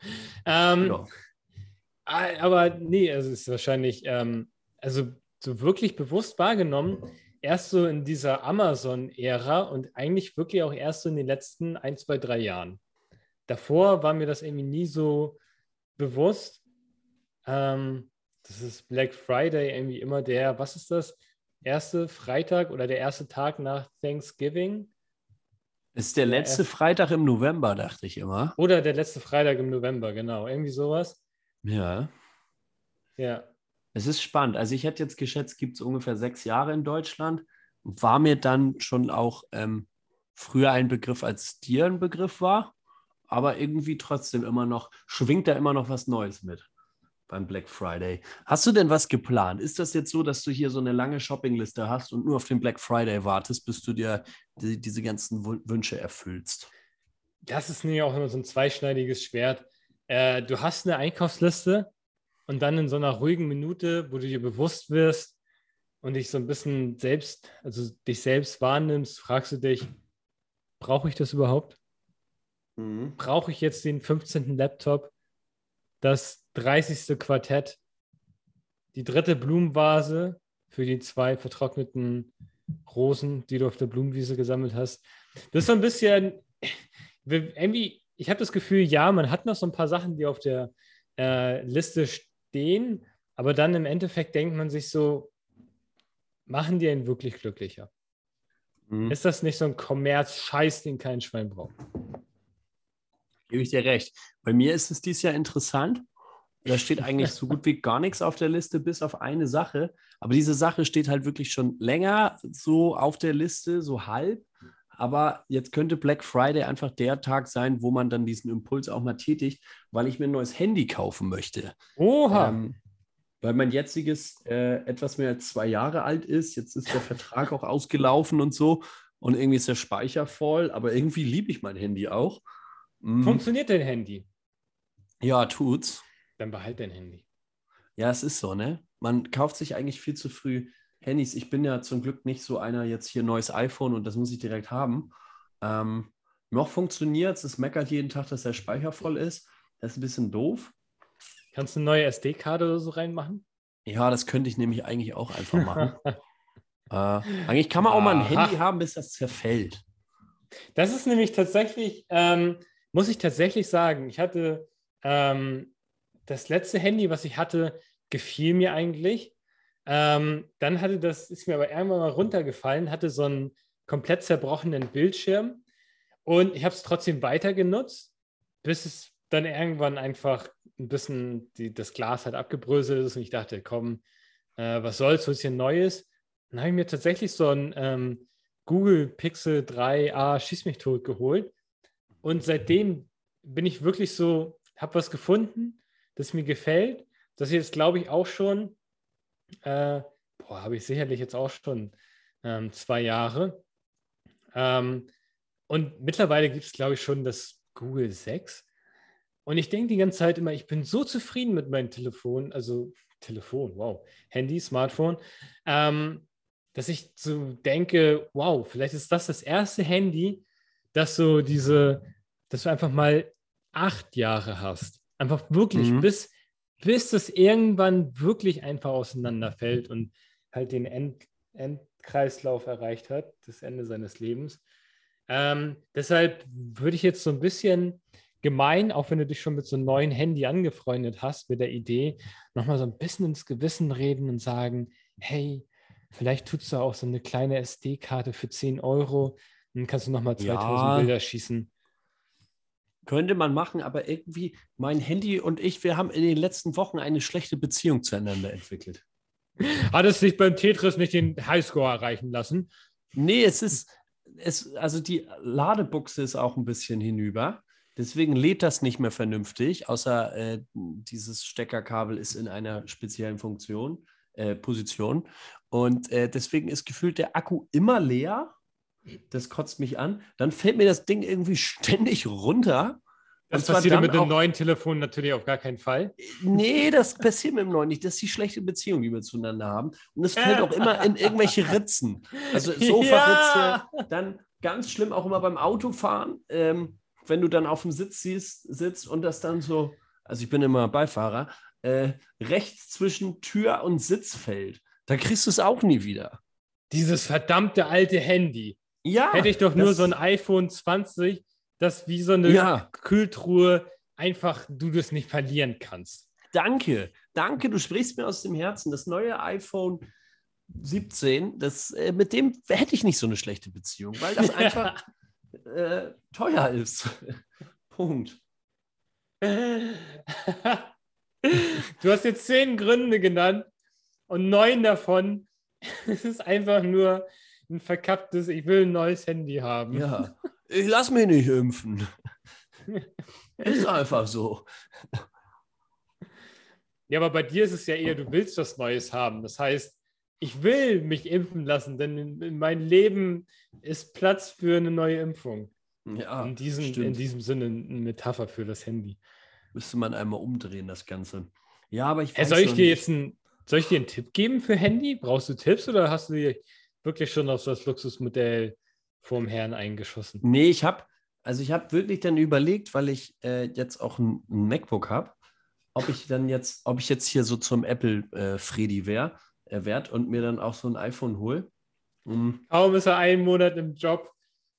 Ähm, ja. Aber nee, also es ist wahrscheinlich, ähm, also so wirklich bewusst wahrgenommen, erst so in dieser Amazon-Ära und eigentlich wirklich auch erst so in den letzten ein, zwei, drei Jahren. Davor war mir das irgendwie nie so bewusst. Ähm, das ist Black Friday irgendwie immer der, was ist das? Erste Freitag oder der erste Tag nach Thanksgiving? Ist der letzte Freitag im November, dachte ich immer. Oder der letzte Freitag im November, genau. Irgendwie sowas. Ja. Ja. Es ist spannend. Also ich hätte jetzt geschätzt, gibt es ungefähr sechs Jahre in Deutschland. War mir dann schon auch ähm, früher ein Begriff, als dir ein Begriff war. Aber irgendwie trotzdem immer noch, schwingt da immer noch was Neues mit beim Black Friday. Hast du denn was geplant? Ist das jetzt so, dass du hier so eine lange Shoppingliste hast und nur auf den Black Friday wartest, bis du dir die, diese ganzen Wünsche erfüllst? Das ist nämlich auch immer so ein zweischneidiges Schwert. Äh, du hast eine Einkaufsliste und dann in so einer ruhigen Minute, wo du dir bewusst wirst und dich so ein bisschen selbst, also dich selbst wahrnimmst, fragst du dich, brauche ich das überhaupt? Mhm. Brauche ich jetzt den 15. Laptop, das 30. Quartett, die dritte Blumenvase für die zwei vertrockneten Rosen, die du auf der Blumenwiese gesammelt hast? Das ist so ein bisschen, irgendwie, ich habe das Gefühl, ja, man hat noch so ein paar Sachen, die auf der äh, Liste stehen, aber dann im Endeffekt denkt man sich so, machen die einen wirklich glücklicher? Mhm. Ist das nicht so ein Kommerz-Scheiß, den kein Schwein braucht? Gebe ich dir recht. Bei mir ist es dieses Jahr interessant. Da steht eigentlich so gut wie *laughs* gar nichts auf der Liste, bis auf eine Sache. Aber diese Sache steht halt wirklich schon länger so auf der Liste, so halb. Aber jetzt könnte Black Friday einfach der Tag sein, wo man dann diesen Impuls auch mal tätigt, weil ich mir ein neues Handy kaufen möchte. Oha! Ähm, weil mein jetziges äh, etwas mehr als zwei Jahre alt ist. Jetzt ist der Vertrag auch ausgelaufen und so. Und irgendwie ist der Speicher voll. Aber irgendwie liebe ich mein Handy auch. Mm. Funktioniert dein Handy? Ja, tut's. Dann behalt dein Handy. Ja, es ist so, ne? Man kauft sich eigentlich viel zu früh Handys, ich bin ja zum Glück nicht so einer jetzt hier neues iPhone und das muss ich direkt haben. Ähm, noch funktioniert es, es meckert jeden Tag, dass der Speicher voll ist. Das ist ein bisschen doof. Kannst du eine neue SD-Karte oder so reinmachen? Ja, das könnte ich nämlich eigentlich auch einfach machen. *laughs* äh, eigentlich kann man auch mal ein Handy haben, bis das zerfällt. Das ist nämlich tatsächlich, ähm, muss ich tatsächlich sagen, ich hatte ähm, das letzte Handy, was ich hatte, gefiel mir eigentlich. Ähm, dann hatte das, ist mir aber irgendwann mal runtergefallen, hatte so einen komplett zerbrochenen Bildschirm und ich habe es trotzdem weiter genutzt, bis es dann irgendwann einfach ein bisschen die, das Glas halt abgebröselt ist und ich dachte, komm, äh, was soll's, so ein bisschen Neues. Dann habe ich mir tatsächlich so ein ähm, Google Pixel 3a Schieß mich tot geholt. Und seitdem bin ich wirklich so, habe was gefunden, das mir gefällt. Das jetzt, glaube ich, auch schon, äh, boah, habe ich sicherlich jetzt auch schon ähm, zwei Jahre. Ähm, und mittlerweile gibt es, glaube ich, schon das Google 6. Und ich denke die ganze Zeit immer, ich bin so zufrieden mit meinem Telefon, also Telefon, wow, Handy, Smartphone, ähm, dass ich so denke, wow, vielleicht ist das das erste Handy, das so diese, dass du einfach mal acht Jahre hast. Einfach wirklich, mhm. bis, bis das irgendwann wirklich einfach auseinanderfällt und halt den End, Endkreislauf erreicht hat, das Ende seines Lebens. Ähm, deshalb würde ich jetzt so ein bisschen gemein, auch wenn du dich schon mit so einem neuen Handy angefreundet hast, mit der Idee, nochmal so ein bisschen ins Gewissen reden und sagen, hey, vielleicht tust du auch so eine kleine SD-Karte für 10 Euro, dann kannst du nochmal 2000 ja. Bilder schießen. Könnte man machen, aber irgendwie mein Handy und ich, wir haben in den letzten Wochen eine schlechte Beziehung zueinander entwickelt. Hat es sich beim Tetris nicht den Highscore erreichen lassen? Nee, es ist, es, also die Ladebuchse ist auch ein bisschen hinüber. Deswegen lädt das nicht mehr vernünftig, außer äh, dieses Steckerkabel ist in einer speziellen Funktion, äh, Position. Und äh, deswegen ist gefühlt der Akku immer leer. Das kotzt mich an. Dann fällt mir das Ding irgendwie *laughs* ständig runter. Das passiert mit dem neuen Telefon natürlich auf gar keinen Fall. Nee, das passiert mit dem neuen nicht. Das ist die schlechte Beziehung, die wir zueinander haben. Und es fällt auch immer in irgendwelche *laughs* Ritzen. Also Sofaritze, ja. dann ganz schlimm auch immer beim Autofahren. Ähm, wenn du dann auf dem Sitz siehst, sitzt und das dann so, also ich bin immer Beifahrer, äh, rechts zwischen Tür und Sitz fällt, da kriegst du es auch nie wieder. Dieses verdammte alte Handy. Ja. Hätte ich doch nur so ein iPhone 20, das wie so eine ja. Kühltruhe einfach du das nicht verlieren kannst. Danke, danke, du sprichst mir aus dem Herzen. Das neue iPhone 17, das, äh, mit dem hätte ich nicht so eine schlechte Beziehung, weil das *laughs* einfach äh, teuer ist. *laughs* Punkt. *laughs* Du hast jetzt zehn Gründe genannt und neun davon ist einfach nur ein verkapptes, ich will ein neues Handy haben. Ja, *laughs* ich lass mich nicht impfen. ist *laughs* einfach so. Ja, aber bei dir ist es ja eher, du willst was Neues haben. Das heißt, ich will mich impfen lassen, denn in, in mein Leben ist Platz für eine neue Impfung. Ja, in, diesem, in diesem Sinne eine Metapher für das Handy. Müsste man einmal umdrehen, das Ganze. Ja, aber ich weiß Soll ich dir jetzt ein, soll ich dir einen Tipp geben für Handy? Brauchst du Tipps oder hast du dir wirklich schon auf das Luxusmodell vorm Herrn eingeschossen? Nee, ich habe also ich habe wirklich dann überlegt, weil ich äh, jetzt auch ein, ein MacBook habe, ob ich dann jetzt, ob ich jetzt hier so zum Apple äh, Freddy wäre äh, werd und mir dann auch so ein iPhone hole. Mhm. Kaum ist er einen Monat im Job.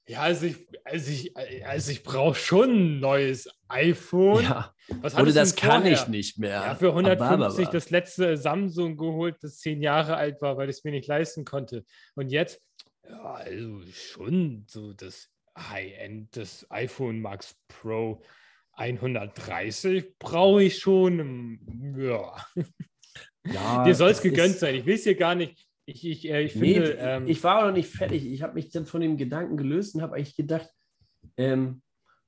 Ja, also ich, also ich, also ich brauche schon ein neues iPhone. Ja. Was Oder das kann ich nicht mehr. Ja, für 150 das letzte Samsung geholt, das zehn Jahre alt war, weil ich es mir nicht leisten konnte. Und jetzt, ja, also schon so das High-End das iPhone Max Pro 130 brauche ich schon. Ja. Ja, Dir soll es gegönnt sein. Ich will es dir gar nicht. Ich, ich, äh, ich finde. Nee, ähm, ich war auch noch nicht fertig. Ich habe mich dann von dem Gedanken gelöst und habe eigentlich gedacht, ähm,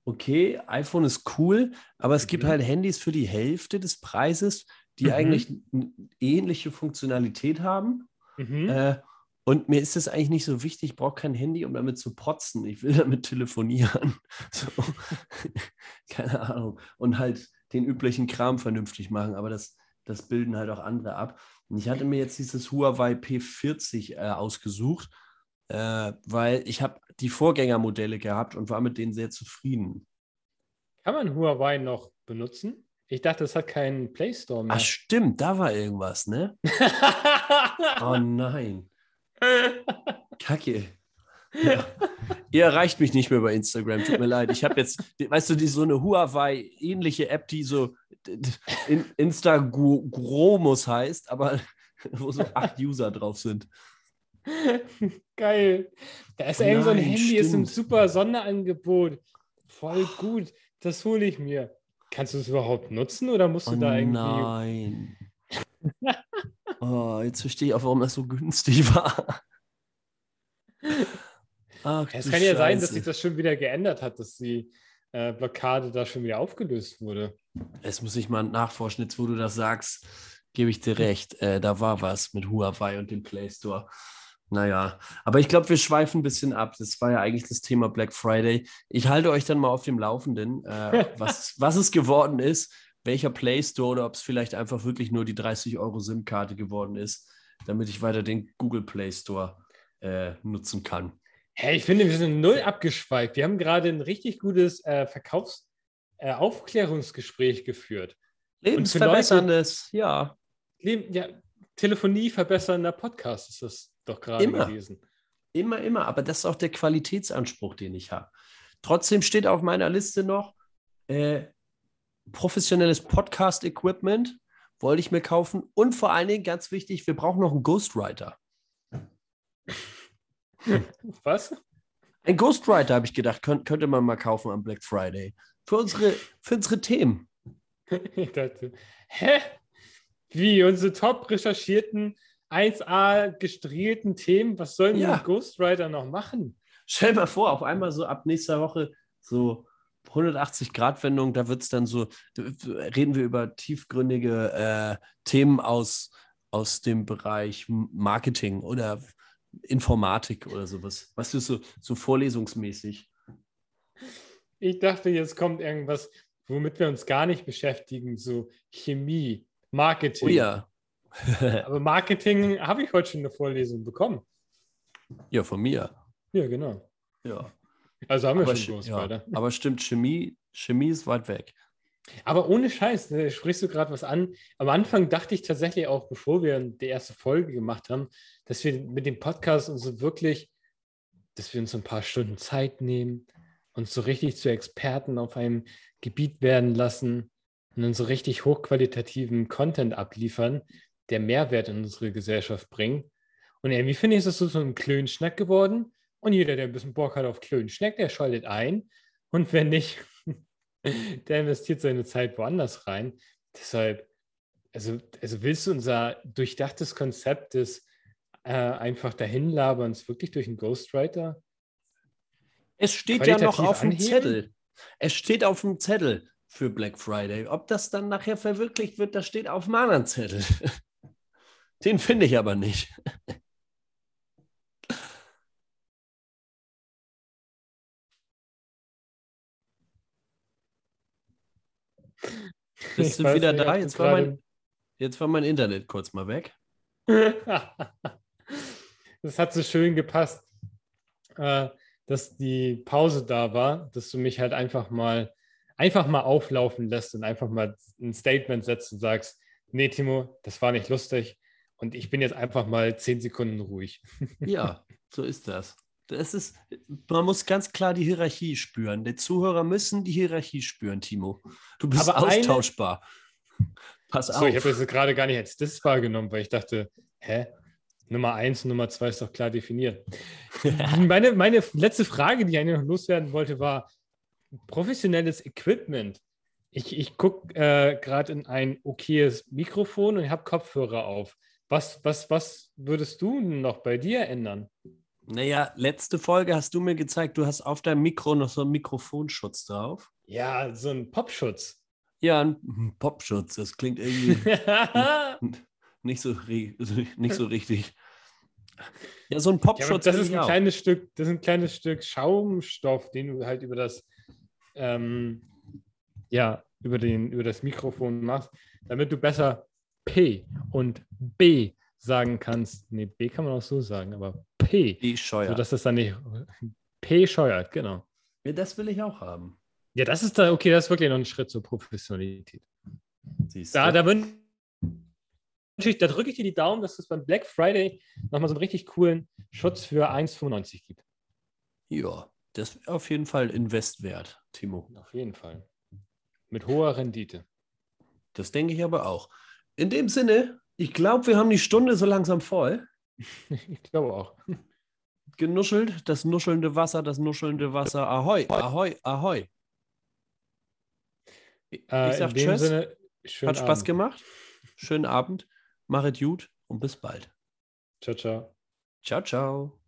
okay, iPhone ist cool, aber es mhm. gibt halt Handys für die Hälfte des Preises, die mhm. eigentlich eine ähnliche Funktionalität haben. Mhm. Äh, und mir ist das eigentlich nicht so wichtig. Ich brauche kein Handy, um damit zu protzen. Ich will damit telefonieren. *laughs* So. *laughs* Keine Ahnung. Und halt den üblichen Kram vernünftig machen. Aber das, das bilden halt auch andere ab. Und ich hatte mir jetzt dieses Huawei P40 äh, ausgesucht, äh, weil ich habe die Vorgängermodelle gehabt und war mit denen sehr zufrieden. Kann man Huawei noch benutzen? Ich dachte, es hat keinen Play Store mehr. Ach stimmt, da war irgendwas, ne? *laughs* oh nein. Kacke. Ja. Ihr erreicht mich nicht mehr bei Instagram, tut mir leid. Ich habe jetzt, weißt du, die so eine Huawei-ähnliche App, die so in, Instagromus heißt, aber *laughs* wo so acht User drauf sind. Geil. Da ist irgend so ein Handy, stimmt. ist ein super Sonderangebot. Voll gut. Das hole ich mir. Kannst du es überhaupt nutzen oder musst du oh da irgendwie. Nein. *laughs* Oh, jetzt verstehe ich auch, warum das so günstig *laughs* war. Ach, es kann ja sein, dass sich das schon wieder geändert hat, dass die äh, Blockade da schon wieder aufgelöst wurde. Es muss ich mal nachforschen, jetzt wo du das sagst, gebe ich dir recht. Äh, da war was mit Huawei und dem Play Store. Naja, aber ich glaube, wir schweifen ein bisschen ab. Das war ja eigentlich das Thema Black Friday. Ich halte euch dann mal auf dem Laufenden, äh, *laughs* was, was es geworden ist, welcher Play Store oder ob es vielleicht einfach wirklich nur die 30 Euro SIM-Karte geworden ist, damit ich weiter den Google Play Store äh, nutzen kann. Hey, ich finde, wir sind null abgeschweigt. Wir haben gerade ein richtig gutes äh, Verkaufsaufklärungsgespräch äh, geführt. Lebensverbesserndes, ja. Leben, ja. Telefonie verbessernder Podcast ist das doch gerade gewesen. Immer, immer. Aber das ist auch der Qualitätsanspruch, den ich habe. Trotzdem steht auf meiner Liste noch äh, professionelles Podcast-Equipment, wollte ich mir kaufen. Und vor allen Dingen, ganz wichtig, wir brauchen noch einen Ghostwriter. *laughs* Was? Ein Ghostwriter, habe ich gedacht, könnt, könnte man mal kaufen am Black Friday. Für unsere, für unsere Themen. Ich dachte, hä? Wie unsere top recherchierten 1A gestrielten Themen, was sollen ja. die Ghostwriter noch machen? Stell dir mal vor, auf einmal so ab nächster Woche so 180 Grad Wendung, da wird es dann so, reden wir über tiefgründige äh, Themen aus, aus dem Bereich Marketing oder Informatik oder sowas. Was ist so, so vorlesungsmäßig? Ich dachte, jetzt kommt irgendwas, womit wir uns gar nicht beschäftigen, so Chemie, Marketing. Oh ja. *laughs* Aber Marketing habe ich heute schon eine Vorlesung bekommen. Ja, von mir. Ja, genau. Ja. Also haben wir aber schon ja, weiter. Aber stimmt, Chemie, Chemie ist weit weg. Aber ohne Scheiß, ne, sprichst du gerade was an. Am Anfang dachte ich tatsächlich auch, bevor wir die erste Folge gemacht haben, dass wir mit dem Podcast uns so wirklich, dass wir uns ein paar Stunden Zeit nehmen, uns so richtig zu Experten auf einem Gebiet werden lassen und dann so richtig hochqualitativen Content abliefern, der Mehrwert in unsere Gesellschaft bringt. Und irgendwie finde ich, ist das so ein Klönschnack geworden. Und jeder, der ein bisschen Bock hat auf Klönschnack, der schaltet ein. Und wenn nicht, *laughs* der investiert seine Zeit woanders rein. Deshalb, also, also willst du unser durchdachtes Konzept des äh, einfach dahinlaberns wirklich durch einen Ghostwriter? Es steht ja noch auf dem Zettel. Es steht auf dem Zettel für Black Friday. Ob das dann nachher verwirklicht wird, das steht auf dem anderen Zettel. *laughs* Den finde ich aber nicht. *laughs* *laughs* Bist du wieder da? Jetzt war, mein, jetzt war mein Internet kurz mal weg. *laughs* das hat so schön gepasst, äh, dass die Pause da war, dass du mich halt einfach mal einfach mal auflaufen lässt und einfach mal ein Statement setzt und sagst, nee, Timo, das war nicht lustig und ich bin jetzt einfach mal zehn Sekunden ruhig. Ja, *laughs* so ist das. Das ist, man muss ganz klar die Hierarchie spüren. Die Zuhörer müssen die Hierarchie spüren, Timo. Du bist Aber austauschbar. Eine... Pass so, auf. Ich habe das gerade gar nicht als Diss wahrgenommen, weil ich dachte, hä? Nummer eins und Nummer zwei ist doch klar definiert. *laughs* meine, meine letzte Frage, die ich eigentlich noch loswerden wollte, war professionelles Equipment. Ich, ich gucke äh, gerade in ein okayes Mikrofon und ich habe Kopfhörer auf. Was, was, was würdest du noch bei dir ändern? Naja, letzte Folge hast du mir gezeigt, du hast auf deinem Mikro noch so einen Mikrofonschutz drauf. Ja, so ein Popschutz. Ja, ein Popschutz. Das klingt irgendwie *laughs* nicht, so, nicht so richtig. Ja, so ein Popschutz. Ja, das ist ein kleines Stück, das ist ein kleines Stück Schaumstoff, den du halt über das, ähm, ja, über, den, über das Mikrofon machst, damit du besser P und B sagen kannst. Nee, B kann man auch so sagen, aber P. P scheuert. Sodass das dann nicht. P scheuert, genau. Ja, das will ich auch haben. Ja, das ist da, okay, das ist wirklich noch ein Schritt zur Professionalität. Siehst da, da, da drücke ich dir die Daumen, dass es beim Black Friday nochmal so einen richtig coolen Schutz für 1,95 gibt. Ja, das ist auf jeden Fall Invest wert, Timo. Auf jeden Fall. Mit hoher Rendite. Das denke ich aber auch. In dem Sinne, ich glaube, wir haben die Stunde so langsam voll. *laughs* ich glaube auch. Genuschelt, das nuschelnde Wasser, das nuschelnde Wasser. Ahoi, ahoi, ahoi. Ich äh, sag Tschüss. Sinne, Hat Spaß Abend. gemacht. Schönen Abend. Machet gut und bis bald. Ciao, ciao. Ciao, ciao.